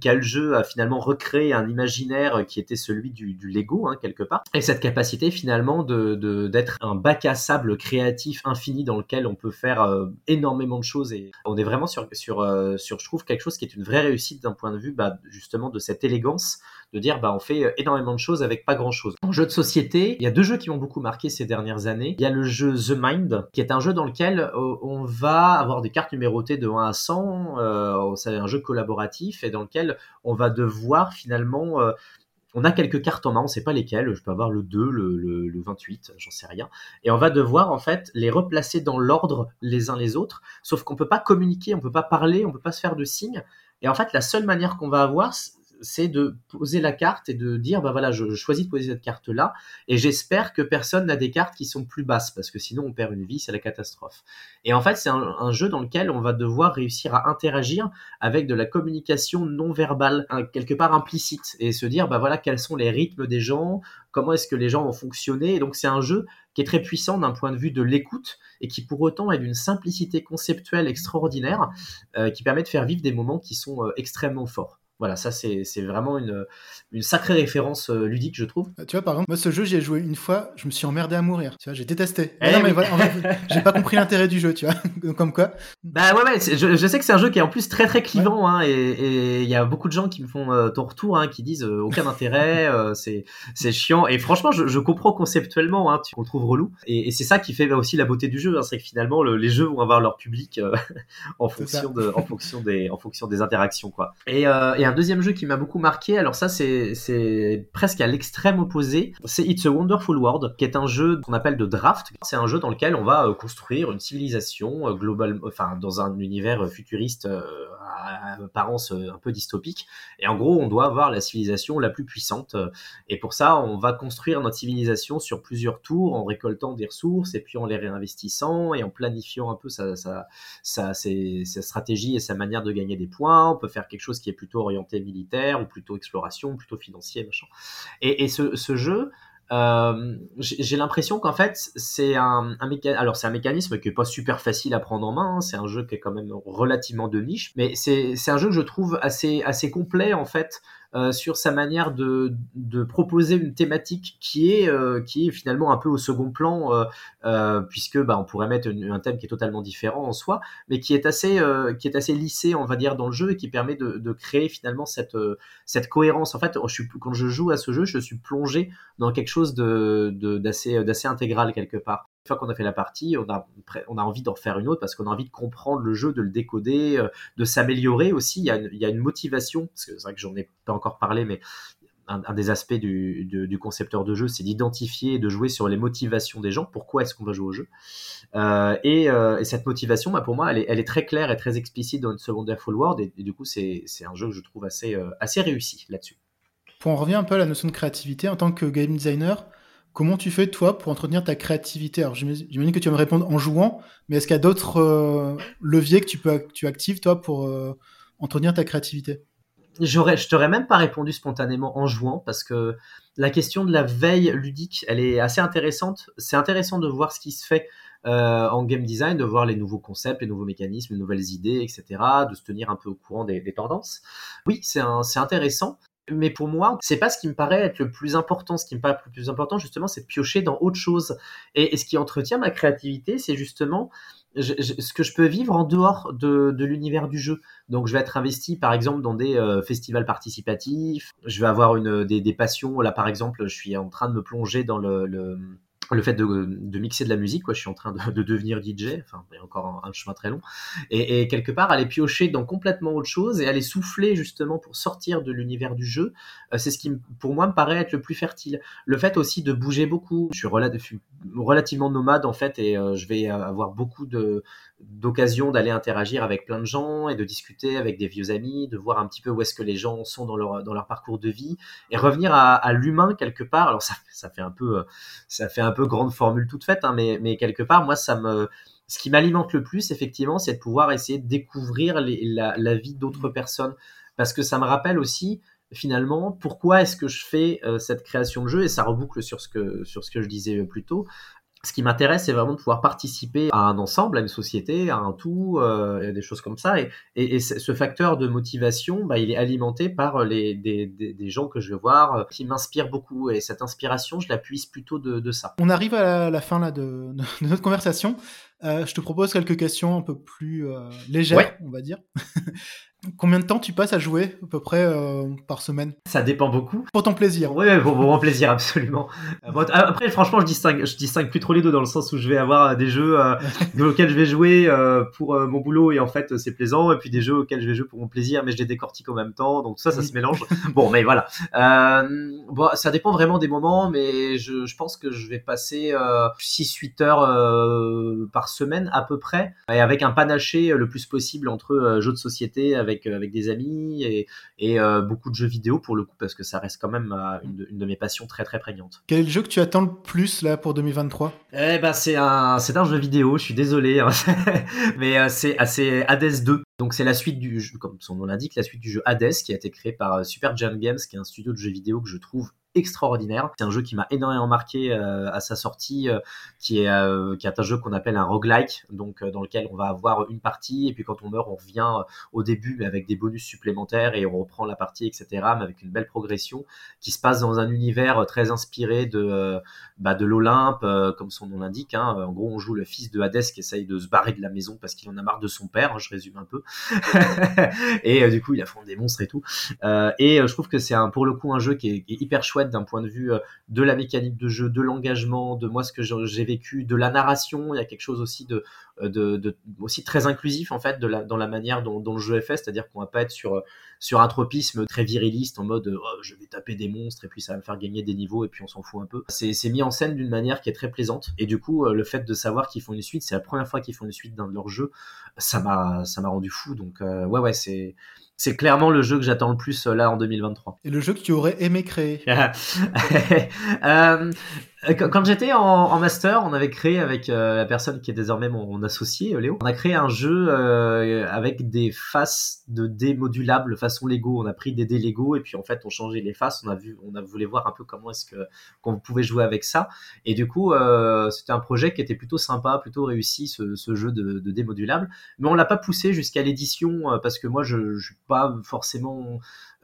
qu'a le jeu à finalement recréer un imaginaire qui était celui du, du Lego hein, quelque part, et cette capacité finalement de d'être un bac à sable créatif infini dans lequel on peut faire énormément de choses. Et on est vraiment sur sur sur je trouve quelque chose qui est une vraie réussite d'un point de vue bah, justement de cette élégance de dire bah on fait euh, énormément de choses avec pas grand chose. En jeu de société, il y a deux jeux qui m'ont beaucoup marqué ces dernières années. Il y a le jeu The Mind, qui est un jeu dans lequel euh, on va avoir des cartes numérotées de 1 à 100. Euh, c'est un jeu collaboratif et dans lequel on va devoir finalement on a quelques cartes en main, on sait pas lesquelles, je peux avoir le 2, le, le, le 28, j'en sais rien. Et on va devoir en fait les replacer dans l'ordre les uns les autres, sauf qu'on peut pas communiquer, on peut pas parler, on peut pas se faire de signes. Et en fait, la seule manière qu'on va avoir, c'est de poser la carte et de dire bah voilà je, choisis de poser cette carte là et j'espère que personne n'a des cartes qui sont plus basses parce que sinon on perd une vie c'est la catastrophe et en fait c'est un, jeu dans lequel on va devoir réussir à interagir avec de la communication non verbale quelque part implicite et se dire bah voilà quels sont les rythmes des gens comment est-ce que les gens ont fonctionné et donc c'est un jeu qui est très puissant d'un point de vue de l'écoute et qui pour autant est d'une simplicité conceptuelle extraordinaire euh, qui permet de faire vivre des moments qui sont euh, extrêmement forts. Voilà, ça c'est vraiment une, une sacrée référence euh, ludique, je trouve. Euh, tu vois, par exemple, moi ce jeu, j'y ai joué une fois, je me suis emmerdé à mourir. Tu vois, j'ai détesté. Eh non, mais voilà, j'ai pas compris l'intérêt du jeu, tu vois. Comme quoi. Bah ouais, ouais, je, je, sais que c'est un jeu qui est en plus très très clivant, hein, et il y a beaucoup de gens qui me font euh, ton retour, hein, qui disent aucun intérêt, c'est c'est chiant. Et franchement, je, je comprends conceptuellement, hein, tu, on le trouve relou. Et, et c'est ça qui fait aussi la beauté du jeu, hein, c'est que finalement les jeux vont avoir leur public en fonction de, en fonction des, en fonction des interactions, quoi. Et, et un deuxième jeu qui m'a beaucoup marqué, alors ça c'est presque à l'extrême opposé, c'est It's a Wonderful World, qui est un jeu qu'on appelle de draft. C'est un jeu dans lequel on va euh, construire une civilisation euh, globale, enfin dans un univers futuriste euh, à apparence un peu dystopique. Et en gros, on doit avoir la civilisation la plus puissante. Et pour ça, on va construire notre civilisation sur plusieurs tours en récoltant des ressources et puis en les réinvestissant et en planifiant un peu sa, sa stratégie et sa manière de gagner des points. On peut faire quelque chose qui est plutôt orienté militaire ou plutôt exploration, plutôt financier, machin. Et, et ce, jeu, euh, j'ai l'impression qu'en fait c'est un, un c'est un mécanisme qui est pas super facile à prendre en main hein. c'est un jeu qui est quand même relativement de niche mais c'est un jeu que je trouve assez assez complet en fait euh, sur sa manière de, proposer une thématique qui est, euh, qui est finalement un peu au second plan, euh, puisque bah, on pourrait mettre un thème qui est totalement différent en soi, mais qui est assez, lissé, on va dire, dans le jeu et qui permet de, créer finalement cette, cohérence. En fait, quand je joue à ce jeu, je suis plongé dans quelque chose d'assez, intégral quelque part fois qu'on a fait la partie, on a, envie d'en faire une autre parce qu'on a envie de comprendre le jeu, de le décoder, euh, de s'améliorer aussi. Il y, a, une motivation, parce que c'est vrai que j'en ai pas encore parlé, mais un, des aspects du, concepteur de jeu, c'est d'identifier et de jouer sur les motivations des gens. Pourquoi est-ce qu'on va jouer au jeu? Euh, et, euh, et, cette motivation, bah, pour moi, elle est, très claire et très explicite dans une secondaire Full World. Et, du coup, c'est un jeu que je trouve assez, assez réussi là-dessus. Pour en revenir un peu à la notion de créativité, en tant que game designer, Comment tu fais toi pour entretenir ta créativité? Alors j'imagine que tu vas me répondre en jouant, mais est-ce qu'il y a d'autres euh, leviers que tu peux tu actives toi pour euh, entretenir ta créativité? J'aurais, je t'aurais même pas répondu spontanément en jouant parce que la question de la veille ludique, elle est assez intéressante. C'est intéressant de voir ce qui se fait euh, en game design, de voir les nouveaux concepts, les nouveaux mécanismes, les nouvelles idées, etc., de se tenir un peu au courant des, des tendances. Oui, c'est intéressant. Mais pour moi, c'est pas ce qui me paraît être le plus important. Ce qui me paraît le plus important, justement, c'est de piocher dans autre chose. Et, ce qui entretient ma créativité, c'est justement ce que je peux vivre en dehors de, l'univers du jeu. Donc, je vais être investi, par exemple, dans des euh, festivals participatifs. Je vais avoir une, des, passions. Là, par exemple, je suis en train de me plonger dans le le fait de, mixer de la musique, quoi. Je suis en train de, devenir DJ, enfin, il y a encore un, chemin très long. Et, quelque part, aller piocher dans complètement autre chose et aller souffler justement pour sortir de l'univers du jeu, euh, c'est ce qui, pour moi, me paraît être le plus fertile. Le fait aussi de bouger beaucoup. Je suis, relativement nomade en fait et euh, je vais avoir beaucoup de d'occasion d'aller interagir avec plein de gens et de discuter avec des vieux amis, de voir un petit peu où est-ce que les gens sont dans leur, dans leur parcours de vie et revenir à, l'humain quelque part. Alors ça, ça fait un peu, ça fait un peu grande formule toute faite, hein, mais, mais quelque part, moi, ça me, ce qui m'alimente le plus, effectivement, c'est de pouvoir essayer de découvrir la, la, vie d'autres personnes. Parce que ça me rappelle aussi finalement pourquoi est-ce que je fais euh, cette création de jeu et ça reboucle sur ce que sur ce que je disais plus tôt ce qui m'intéresse, c'est vraiment de pouvoir participer à un ensemble, à une société, à un tout, euh, des choses comme ça. Et, et, ce facteur de motivation, bah, il est alimenté par les, des, des, gens que je vais voir euh, qui m'inspirent beaucoup. Et cette inspiration, je la puise plutôt de, de ça. On arrive à la, fin là, de, de, notre conversation. Euh, je te propose quelques questions un peu plus euh, légères, on va dire. Combien de temps tu passes à jouer à peu près euh, par semaine? Ça dépend beaucoup. Pour ton plaisir. Oui, pour, mon plaisir, absolument. après, franchement, je distingue, je distingue plus trop les deux dans le sens où je vais avoir des jeux euh, auxquels je vais jouer euh, pour mon boulot et en fait c'est plaisant, et puis des jeux auxquels je vais jouer pour mon plaisir, mais je les décortique en même temps, donc ça, ça se mélange. bon, mais voilà. bon, ça dépend vraiment des moments, mais je, je pense que je vais passer 6-8 heures par semaine à peu près, et avec un panaché le plus possible entre jeux de société, avec euh, avec, des amis et, et euh, beaucoup de jeux vidéo pour le coup, parce que ça reste quand même euh, une, une, de mes passions très très prégnantes. Quel est le jeu que tu attends le plus là pour 2023 Eh ben c'est un, c'est un jeu vidéo, je suis désolé, hein. mais c'est, c'est Hades 2. Donc c'est la suite du jeu, comme son nom l'indique, la suite du jeu Hades qui a été créé par Super Giant Games, qui est un studio de jeux vidéo que je trouve extraordinaire. C'est un jeu qui m'a énormément marqué euh, à sa sortie, euh, qui est euh, qui est un jeu qu'on appelle un roguelike, donc dans lequel on va avoir une partie et puis quand on meurt, on revient au début mais avec des bonus supplémentaires et on reprend la partie, etc. Mais avec une belle progression qui se passe dans un univers très inspiré de bah, de l'Olympe, comme son nom l'indique. Hein. En gros, on joue le fils de Hadès qui essaye de se barrer de la maison parce qu'il en a marre de son père. Hein, je résume un peu. et du coup, il affronte des monstres et tout. et je trouve que c'est un pour le coup un jeu qui est hyper chouette d'un point de vue euh, de la mécanique de jeu, de l'engagement, de moi ce que j'ai vécu, de la narration. Il y a quelque chose aussi de, euh, aussi très inclusif en fait dans la manière dont, le jeu est fait, c'est-à-dire qu'on va pas être sur sur un tropisme très viriliste en mode oh, je vais taper des monstres et puis ça va me faire gagner des niveaux et puis on s'en fout un peu. C'est mis en scène d'une manière qui est très plaisante et du coup euh, le fait de savoir qu'ils font une suite, c'est la première fois qu'ils font une suite d'un de leurs jeux, ça m'a ça m'a rendu fou. Donc ouais ouais c'est c'est clairement le jeu que j'attends le plus là en 2023. Et le jeu que tu aurais aimé créer euh, euh, quand j'étais en, master, on avait créé avec euh, la personne qui est désormais mon, associé, euh, Léo, on a créé un jeu avec des faces de dés modulables façon Lego. On a pris des dés Lego et puis en fait on changeait les faces. On a vu, on a voulu voir un peu comment est-ce que qu'on pouvait jouer avec ça. Et du coup, c'était un projet qui était plutôt sympa, plutôt réussi ce, ce jeu de, de dés modulables. Mais on l'a pas poussé jusqu'à l'édition parce que moi je, je suis pas forcément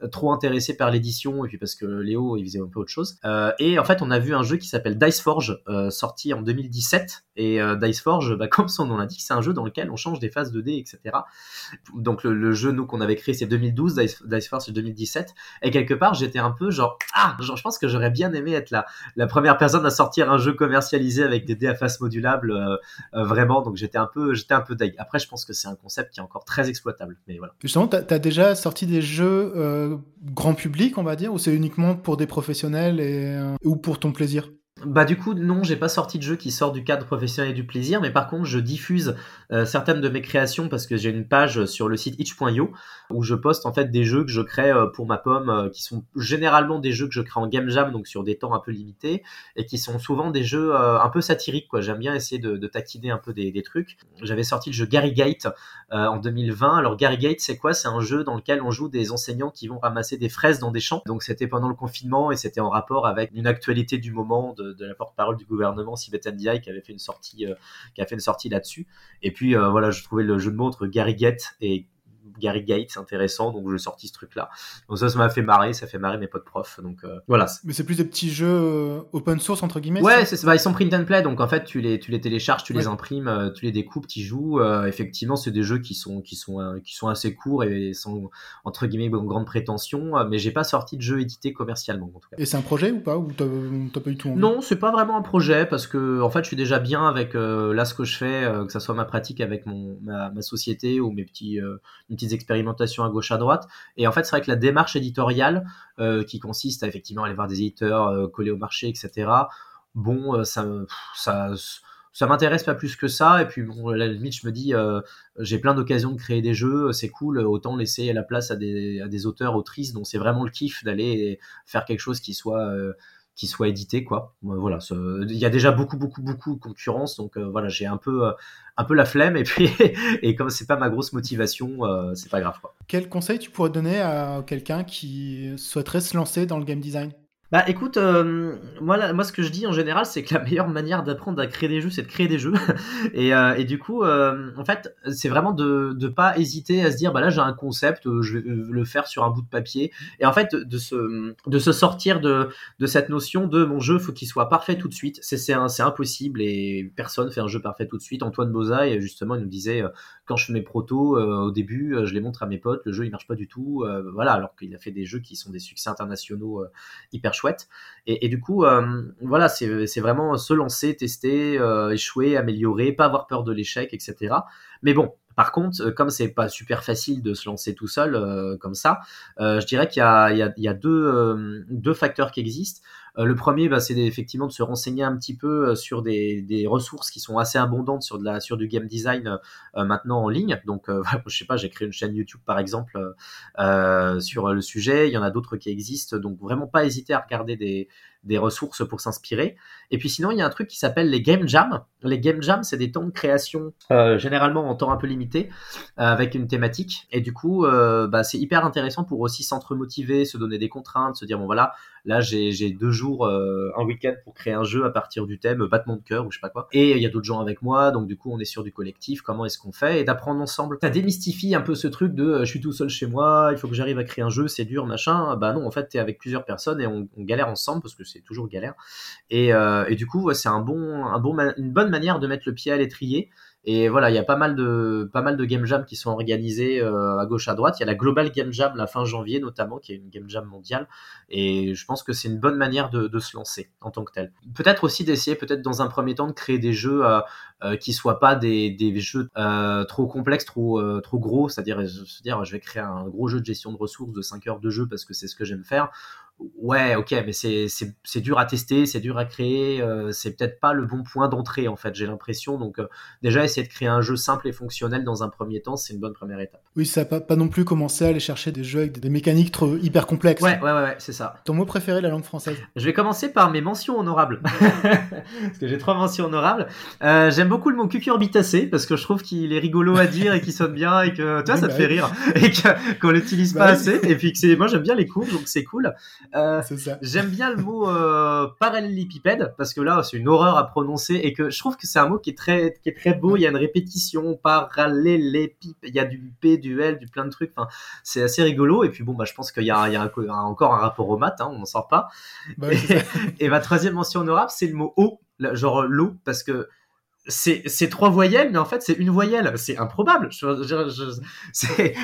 trop intéressé par l'édition et puis parce que Léo il faisait un peu autre chose. Euh, et en fait, on a vu un jeu qui s'appelle Dice Forge euh, sorti en 2017 et euh, Dice Forge, bah, comme son nom l'indique, c'est un jeu dans lequel on change des phases de dés, etc. Donc le, jeu nous qu'on avait créé c'est 2012, Dice, Forge c'est 2017 et quelque part j'étais un peu genre ah genre je pense que j'aurais bien aimé être la la première personne à sortir un jeu commercialisé avec des dés à face modulables vraiment donc j'étais un peu j'étais un peu deg. Après je pense que c'est un concept qui est encore très exploitable mais voilà. Justement, tu as, déjà sorti des jeux grand public, on va dire, ou c'est uniquement pour des professionnels et, euh, ou pour ton plaisir? Bah du coup non, j'ai pas sorti de jeu qui sort du cadre professionnel et du plaisir, mais par contre je diffuse euh, certaines de mes créations parce que j'ai une page sur le site itch.io où je poste en fait des jeux que je crée euh, pour ma pomme, euh, qui sont généralement des jeux que je crée en game jam, donc sur des temps un peu limités, et qui sont souvent des jeux un peu satiriques quoi. J'aime bien essayer de, de, taquiner un peu des, des trucs. J'avais sorti le jeu Gary Gate en 2020. Alors Gary Gate c'est quoi? C'est un jeu dans lequel on joue des enseignants qui vont ramasser des fraises dans des champs. Donc c'était pendant le confinement et c'était en rapport avec une actualité du moment de de, la porte-parole du gouvernement, Sibeth Ndiaye, qui avait fait une sortie, euh, qui a fait une sortie là-dessus. Et puis euh, voilà, je trouvais le jeu de mots entre Gary et Gary Gates, intéressant, donc je sortis ce truc-là. Donc ça, ça m'a fait marrer, ça fait marrer mes potes profs. Donc euh, voilà. Mais c'est plus des petits jeux euh, open source entre guillemets. Ouais, c'est bah, ils sont print and play, donc en fait tu les tu les télécharges, tu les imprimes, euh, tu les découpes, tu y joues. Euh, effectivement, c'est des jeux qui sont qui sont euh, qui sont assez courts et sont entre guillemets de grande prétention, mais j'ai pas sorti de jeu édité commercialement en tout cas. Et c'est un projet ou pas Ou t'as pas eu tout envie? Non, c'est pas vraiment un projet parce que en fait, je suis déjà bien avec là ce que je fais, que ça soit ma pratique avec mon ma, ma société ou mes petits mes petites expérimentations à gauche à droite. Et en fait, c'est vrai que la démarche éditoriale euh, qui consiste à effectivement aller voir des éditeurs, euh, coller au marché, etc. Bon, euh, ça ça ça m'intéresse pas plus que ça. Et puis bon, à la limite, je me dis, j'ai plein d'occasions de créer des jeux, c'est cool. Autant laisser la place à des à des auteurs autrices dont c'est vraiment le kiff d'aller faire quelque chose qui soit qui soit édité quoi. Euh, voilà il y a déjà beaucoup beaucoup beaucoup de concurrence donc euh, voilà j'ai un peu euh, un peu la flemme et puis et comme c'est pas ma grosse motivation c'est pas grave quoi. Quel conseil tu pourrais donner à quelqu'un qui souhaiterait se lancer dans le game design? Bah écoute, euh, moi, là- moi ce que je dis en général, c'est que la meilleure manière d'apprendre à créer des jeux, c'est de créer des jeux. et, euh, et du coup, euh, en fait, c'est vraiment de ne pas hésiter à se dire, bah là j'ai un concept, euh, je vais euh, le faire sur un bout de papier. Et en fait, de se, de se sortir de, de cette notion de mon jeu, faut qu'il soit parfait tout de suite. C'est impossible et personne fait un jeu parfait tout de suite. Antoine Bozaï, justement, il nous disait, euh, quand je fais mes protos, euh, au début, euh, je les montre à mes potes, le jeu il marche pas du tout. euh, voilà, alors qu'il a fait des jeux qui sont des succès internationaux hyper chouette. Et, et du coup, voilà, c'est vraiment se lancer, tester, échouer, améliorer, pas avoir peur de l'échec, etc. Mais bon, par contre, euh, comme c'est pas super facile de se lancer tout seul euh, comme ça, euh, je dirais qu'il y a, deux, facteurs qui existent. Le premier, bah, c'est effectivement de se renseigner un petit peu sur des, ressources qui sont assez abondantes sur, sur du game design maintenant en ligne. Donc, je sais pas, j'ai créé une chaîne YouTube par exemple sur le sujet. Il y en a d'autres qui existent. Donc, vraiment pas hésiter à regarder des, des ressources pour s'inspirer. Et puis sinon, il y a un truc qui s'appelle les game jams. Les game jams, c'est des temps de création, euh, généralement en temps un peu limité, euh, avec une thématique. Et du coup, euh, bah, c'est hyper intéressant pour aussi s'entre-motiver, se donner des contraintes, se dire, bon voilà, là j'ai deux jours, euh, un week-end pour créer un jeu à partir du thème battement de cœur ou je sais pas quoi. Et il y a d'autres gens avec moi, donc du coup on est sur du collectif, comment est-ce qu'on fait, et d'apprendre ensemble. Ça démystifie un peu ce truc de euh, je suis tout seul chez moi, il faut que j'arrive à créer un jeu, c'est dur, machin. Bah non, en fait, t'es avec plusieurs personnes et on, galère ensemble parce que c'est toujours galère. Et, euh, du coup, c'est un bon, une bonne manière de mettre le pied à l'étrier. Et voilà, il y a pas mal de, pas mal de game jam qui sont organisés euh, à gauche à droite. Il y a la Global Game Jam la fin janvier notamment, qui est une game jam mondiale. Et je pense que c'est une bonne manière de, de se lancer en tant que tel. Peut-être aussi d'essayer, peut-être dans un premier temps, de créer des jeux euh, euh, qui soient pas des, des jeux euh, trop complexes, trop, euh, trop gros. C'est-à-dire, se dire, je vais créer un gros jeu de gestion de ressources de 5 heures de jeu parce que c'est ce que j'aime faire. Ouais, ok, mais c'est dur à tester, c'est dur à créer, euh, c'est peut-être pas le bon point d'entrée en fait, j'ai l'impression. Donc euh, déjà essayer de créer un jeu simple et fonctionnel dans un premier temps, c'est une bonne première étape. Oui, ça pas, pas non plus commencer à aller chercher des jeux avec des, des mécaniques trop hyper complexes. Ouais, ouais, ouais, ouais, c'est ça. Ton mot préféré, la langue française? Je vais commencer par mes mentions honorables. parce que j'ai trois mentions honorables. Euh, J'aime beaucoup le mot cucurbitacé parce que je trouve qu'il est rigolo à dire et qu'il sonne bien et que toi Oui, ça bah te fait oui. rire et qu'on l'utilise Bah pas oui. assez et puis que moi j'aime bien les courbes donc c'est cool. Euh. J'aime bien le mot euh, parallélépipède parce que là c'est une horreur à prononcer et que je trouve que c'est un mot qui est très qui est très beau. Il y a une répétition parallélépipède. Il y a du P, du L, du plein de trucs. Enfin, c'est assez rigolo. Et puis bon bah je pense qu'il y a, il y a un co- un- encore un rapport au maths. Hein, on n'en sort pas. Bah ça. Et ma troisième mention honorable c'est le mot eau, genre l'eau parce que c'est trois voyelles, mais en fait c'est une voyelle. C'est improbable.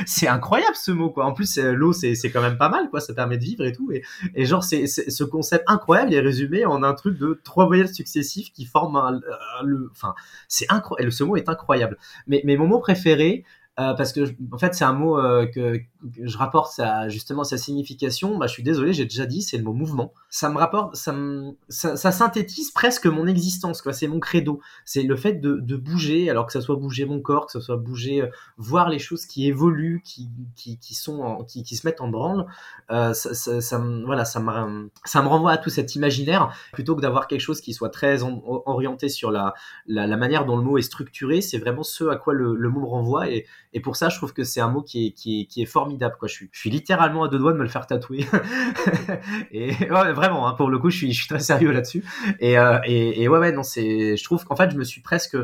C'est incroyable ce mot quoi. En plus c'est- l'eau c'est quand même pas mal quoi. Ça permet de vivre et tout. Et, genre c'est ce concept incroyable est résumé en un truc de trois voyelles successives qui forment un, le. Enfin c'est incroyable. Ce mot est incroyable. Mais mon mot préféré. Euh, parce que en fait c'est un mot euh, que, que je rapporte sa, justement sa signification. Bah, je suis désolé, j'ai déjà dit, c'est le mot mouvement. Ça me rapporte, ça, me, ça, ça synthétise presque mon existence. quoi. C'est mon credo c'est le fait de, de bouger, alors que ça soit bouger mon corps, que ça soit bouger, euh, voir les choses qui évoluent, qui, qui, qui sont, qui, qui se mettent en branle. Euh, ça, ça, ça me, voilà, ça me, ça me renvoie à tout cet imaginaire plutôt que d'avoir quelque chose qui soit très en- orienté sur la, la, la manière dont le mot est structuré. C'est vraiment ce à quoi le, le mot me renvoie et, et pour ça, je trouve que c'est un mot qui est, formidable. Je, suis, littéralement à deux doigts de me le faire tatouer. et ouais, vraiment, hein, pour le coup, je suis, très sérieux là-dessus. Et, euh, ouais, ouais, non, je trouve qu'en fait, je me suis presque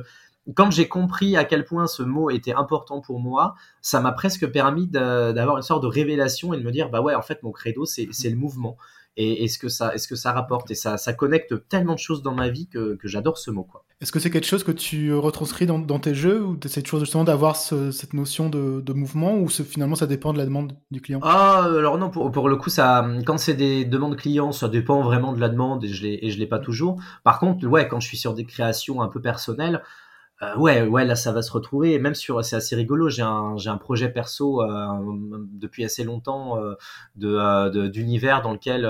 quand j'ai compris à quel point ce mot était important pour moi, ça m'a presque permis d'avoir une sorte de révélation et de me dire bah ouais, en fait, mon credo, c'est le mouvement et est-ce que ça rapporte et ça ça connecte tellement de choses dans ma vie que, que j'adore ce mot quoi. Est-ce que c'est quelque chose que tu retranscris dans, tes jeux ou essaies toujours justement d'avoir cette notion de, mouvement ou finalement ça dépend de la demande du client? Ah alors non pour, pour le coup ça quand c'est des demandes clients ça dépend vraiment de la demande et je l'ai l'ai pas toujours. Par contre ouais quand je suis sur des créations un peu personnelles euh, ouais, ouais, là ça va se retrouver. même sur, c'est assez rigolo. J'ai un, j'ai un projet perso euh, depuis assez longtemps euh, de, d'univers dans lequel,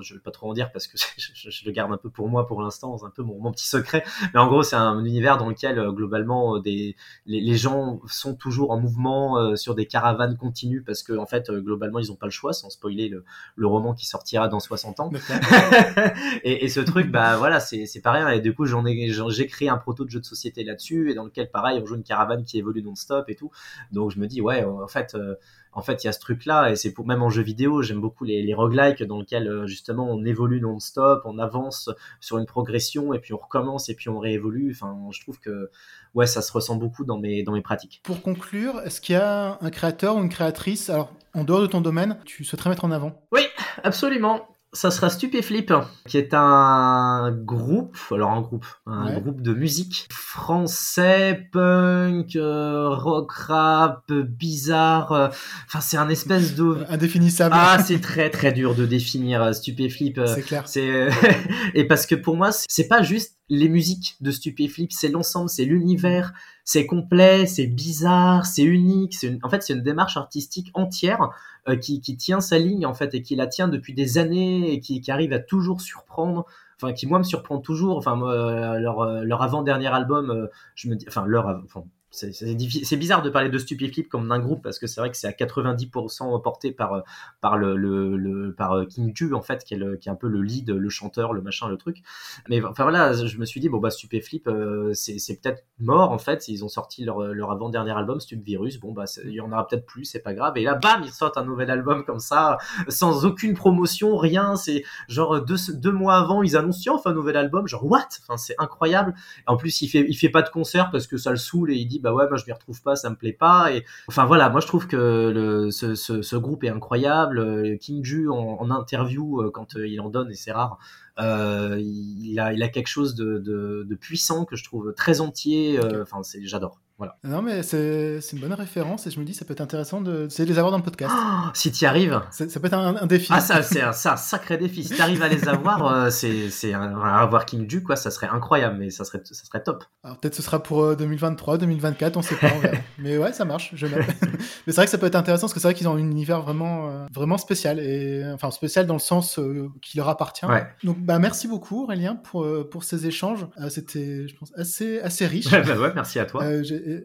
je vais pas trop en dire parce que je, le garde un peu pour moi pour l'instant, c'est un peu mon, mon, petit secret. Mais en gros, c'est un univers dans lequel globalement des, les, les, gens sont toujours en mouvement sur des caravanes continues parce que en fait, globalement, ils ont pas le choix, sans spoiler le, le roman qui sortira dans 60 ans. et, et, ce truc, bah voilà, c'est, c'est pas rien. Et du coup, j'en ai, j'ai créé un proto de jeu de société là-dessus et dans lequel pareil on joue une caravane qui évolue non-stop et tout. Donc je me dis ouais en fait euh, en fait il y a ce truc là et c'est pour même en jeu vidéo j'aime beaucoup les, les roguelikes dans lequel euh, justement on évolue non-stop, on avance sur une progression et puis on recommence et puis on réévolue. Enfin je trouve que ouais ça se ressent beaucoup dans mes dans mes pratiques. Pour conclure, est-ce qu'il y a un créateur ou une créatrice? Alors en dehors de ton domaine, tu souhaiterais mettre en avant? Oui, absolument ça sera Stupéflip, qui est un groupe, alors un groupe, un groupe de musique français, punk, euh, rock, rap, bizarre. Euh, enfin, c'est un espèce de indéfinissable. Ah, c'est très très dur de définir euh, Stupéflip. C'est clair. C'est et parce que pour moi, c'est pas juste les musiques de Stupéflip, c'est l'ensemble, c'est l'univers, c'est complet, c'est bizarre, c'est unique. C'est en fait, c'est une démarche artistique entière euh, qui, qui, tient sa ligne en fait et qui la tient depuis des années et qui, qui arrive à toujours surprendre. Enfin, qui moi me surprend toujours. Enfin, euh, leur, euh, leur avant dernier album, je me dis, enfin leur, enfin c'est bizarre de parler de Stupéflip comme d'un groupe parce que c'est vrai que c'est à 90% porté par par le, par euh, King Ju en fait qui est qui est un peu le lead le chanteur le machin le truc. Mais enfin voilà je me suis dit bon bah Stupéflip euh, c'est peut-être mort en fait. Ils ont sorti leur, leur avant dernier album Stup Virus bon bah il y en aura peut-être plus c'est pas grave. Et là bam ils sortent un nouvel album comme ça sans aucune promotion rien. C'est genre deux, deux mois avant ils annoncent enfin un nouvel album. Genre what? Enfin c'est incroyable. En plus il fait il fait pas de concert parce que ça le saoule et il dit bah ouais moi je m'y retrouve pas ça me plaît pas. Et enfin voilà moi je trouve que le, ce, ce, groupe est incroyable. King Ju en, en interview euh, quand euh, il en donne et c'est rare euh, il a il a quelque chose de, de, de puissant que je trouve très entier euh, enfin c'est j'adore voilà. Non, mais c'est une bonne référence et je me dis ça peut être intéressant de, de les avoir dans le podcast. Oh, si tu y arrives. Ça, peut être un, défi. Ah, ça, c'est un, un, sacré défi. Si tu arrives à les avoir, euh, c'est avoir King Du, quoi, ça serait incroyable, mais ça serait, ça serait top. Alors peut-être ce sera pour 2023, euh, 2024, on sait pas. mais ouais, ça marche, je mais c'est vrai que ça peut être intéressant parce que c'est vrai qu'ils ont un univers vraiment, euh, vraiment spécial, et enfin spécial dans le sens euh, qui leur appartient. Ouais. Donc bah, merci beaucoup Aurélien pour, pour ces échanges. C'était, je pense, assez, assez riche. bah ouais, merci à toi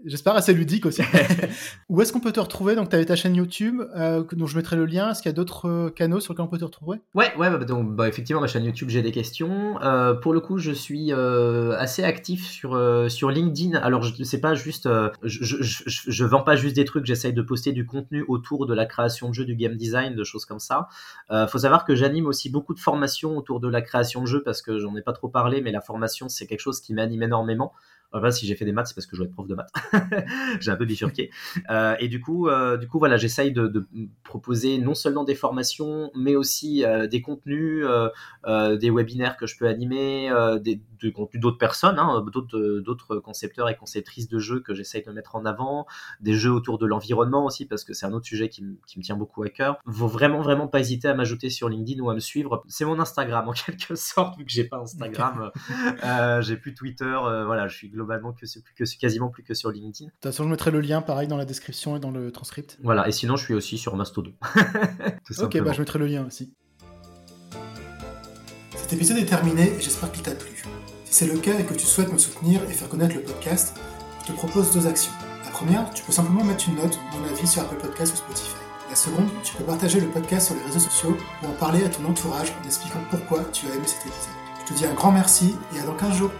j'espère assez ludique aussi. Où est-ce qu'on peut te retrouver? Donc, tu avais ta chaîne YouTube, euh, dont je mettrai le lien. Est-ce qu'il y a d'autres euh, canaux sur lesquels on peut te retrouver? Ouais, ouais, bah, donc bah, effectivement, ma chaîne YouTube, j'ai des questions. Euh, pour le coup, je suis assez actif sur sur LinkedIn. Alors, je sais pas juste, je, vends pas juste des trucs. J'essaye de poster du contenu autour de la création de jeux, du game design, de choses comme ça. faut savoir que j'anime aussi beaucoup de formations autour de la création de jeux parce que j'en ai pas trop parlé, mais la formation, c'est quelque chose qui m'anime énormément. Enfin, si j'ai fait des maths, c'est parce que je dois être prof de maths. j'ai un peu bifurqué. Euh, et du coup, euh, du coup, voilà, j'essaye de, proposer non seulement des formations, mais aussi euh, des contenus, euh, des webinaires que je peux animer, des, des contenus d'autres personnes, hein, d'autres, d'autres concepteurs et conceptrices de jeux que j'essaye de mettre en avant, des jeux autour de l'environnement aussi, parce que c'est un autre sujet qui, qui me tient beaucoup à cœur. Faut vraiment, vraiment pas hésiter à m'ajouter sur LinkedIn ou à me suivre. C'est mon Instagram en quelque sorte, vu que j'ai pas Instagram, j'ai plus Twitter. voilà, je suis globalement que, plus que quasiment plus que sur LinkedIn. De toute façon, je mettrai le lien pareil dans la description et dans le transcript. Voilà, et sinon, je suis aussi sur Mastodon. ok, bah je mettrai le lien aussi. Cet épisode est terminé j'espère qu'il t'a plu. Si c'est le cas et que tu souhaites me soutenir et faire connaître le podcast, je te propose deux actions. La première, tu peux simplement mettre une note ou un avis sur Apple Podcast ou Spotify. La seconde, tu peux partager le podcast sur les réseaux sociaux ou en parler à ton entourage en expliquant pourquoi tu as aimé cet épisode. Je te dis un grand merci et à dans 15 jours.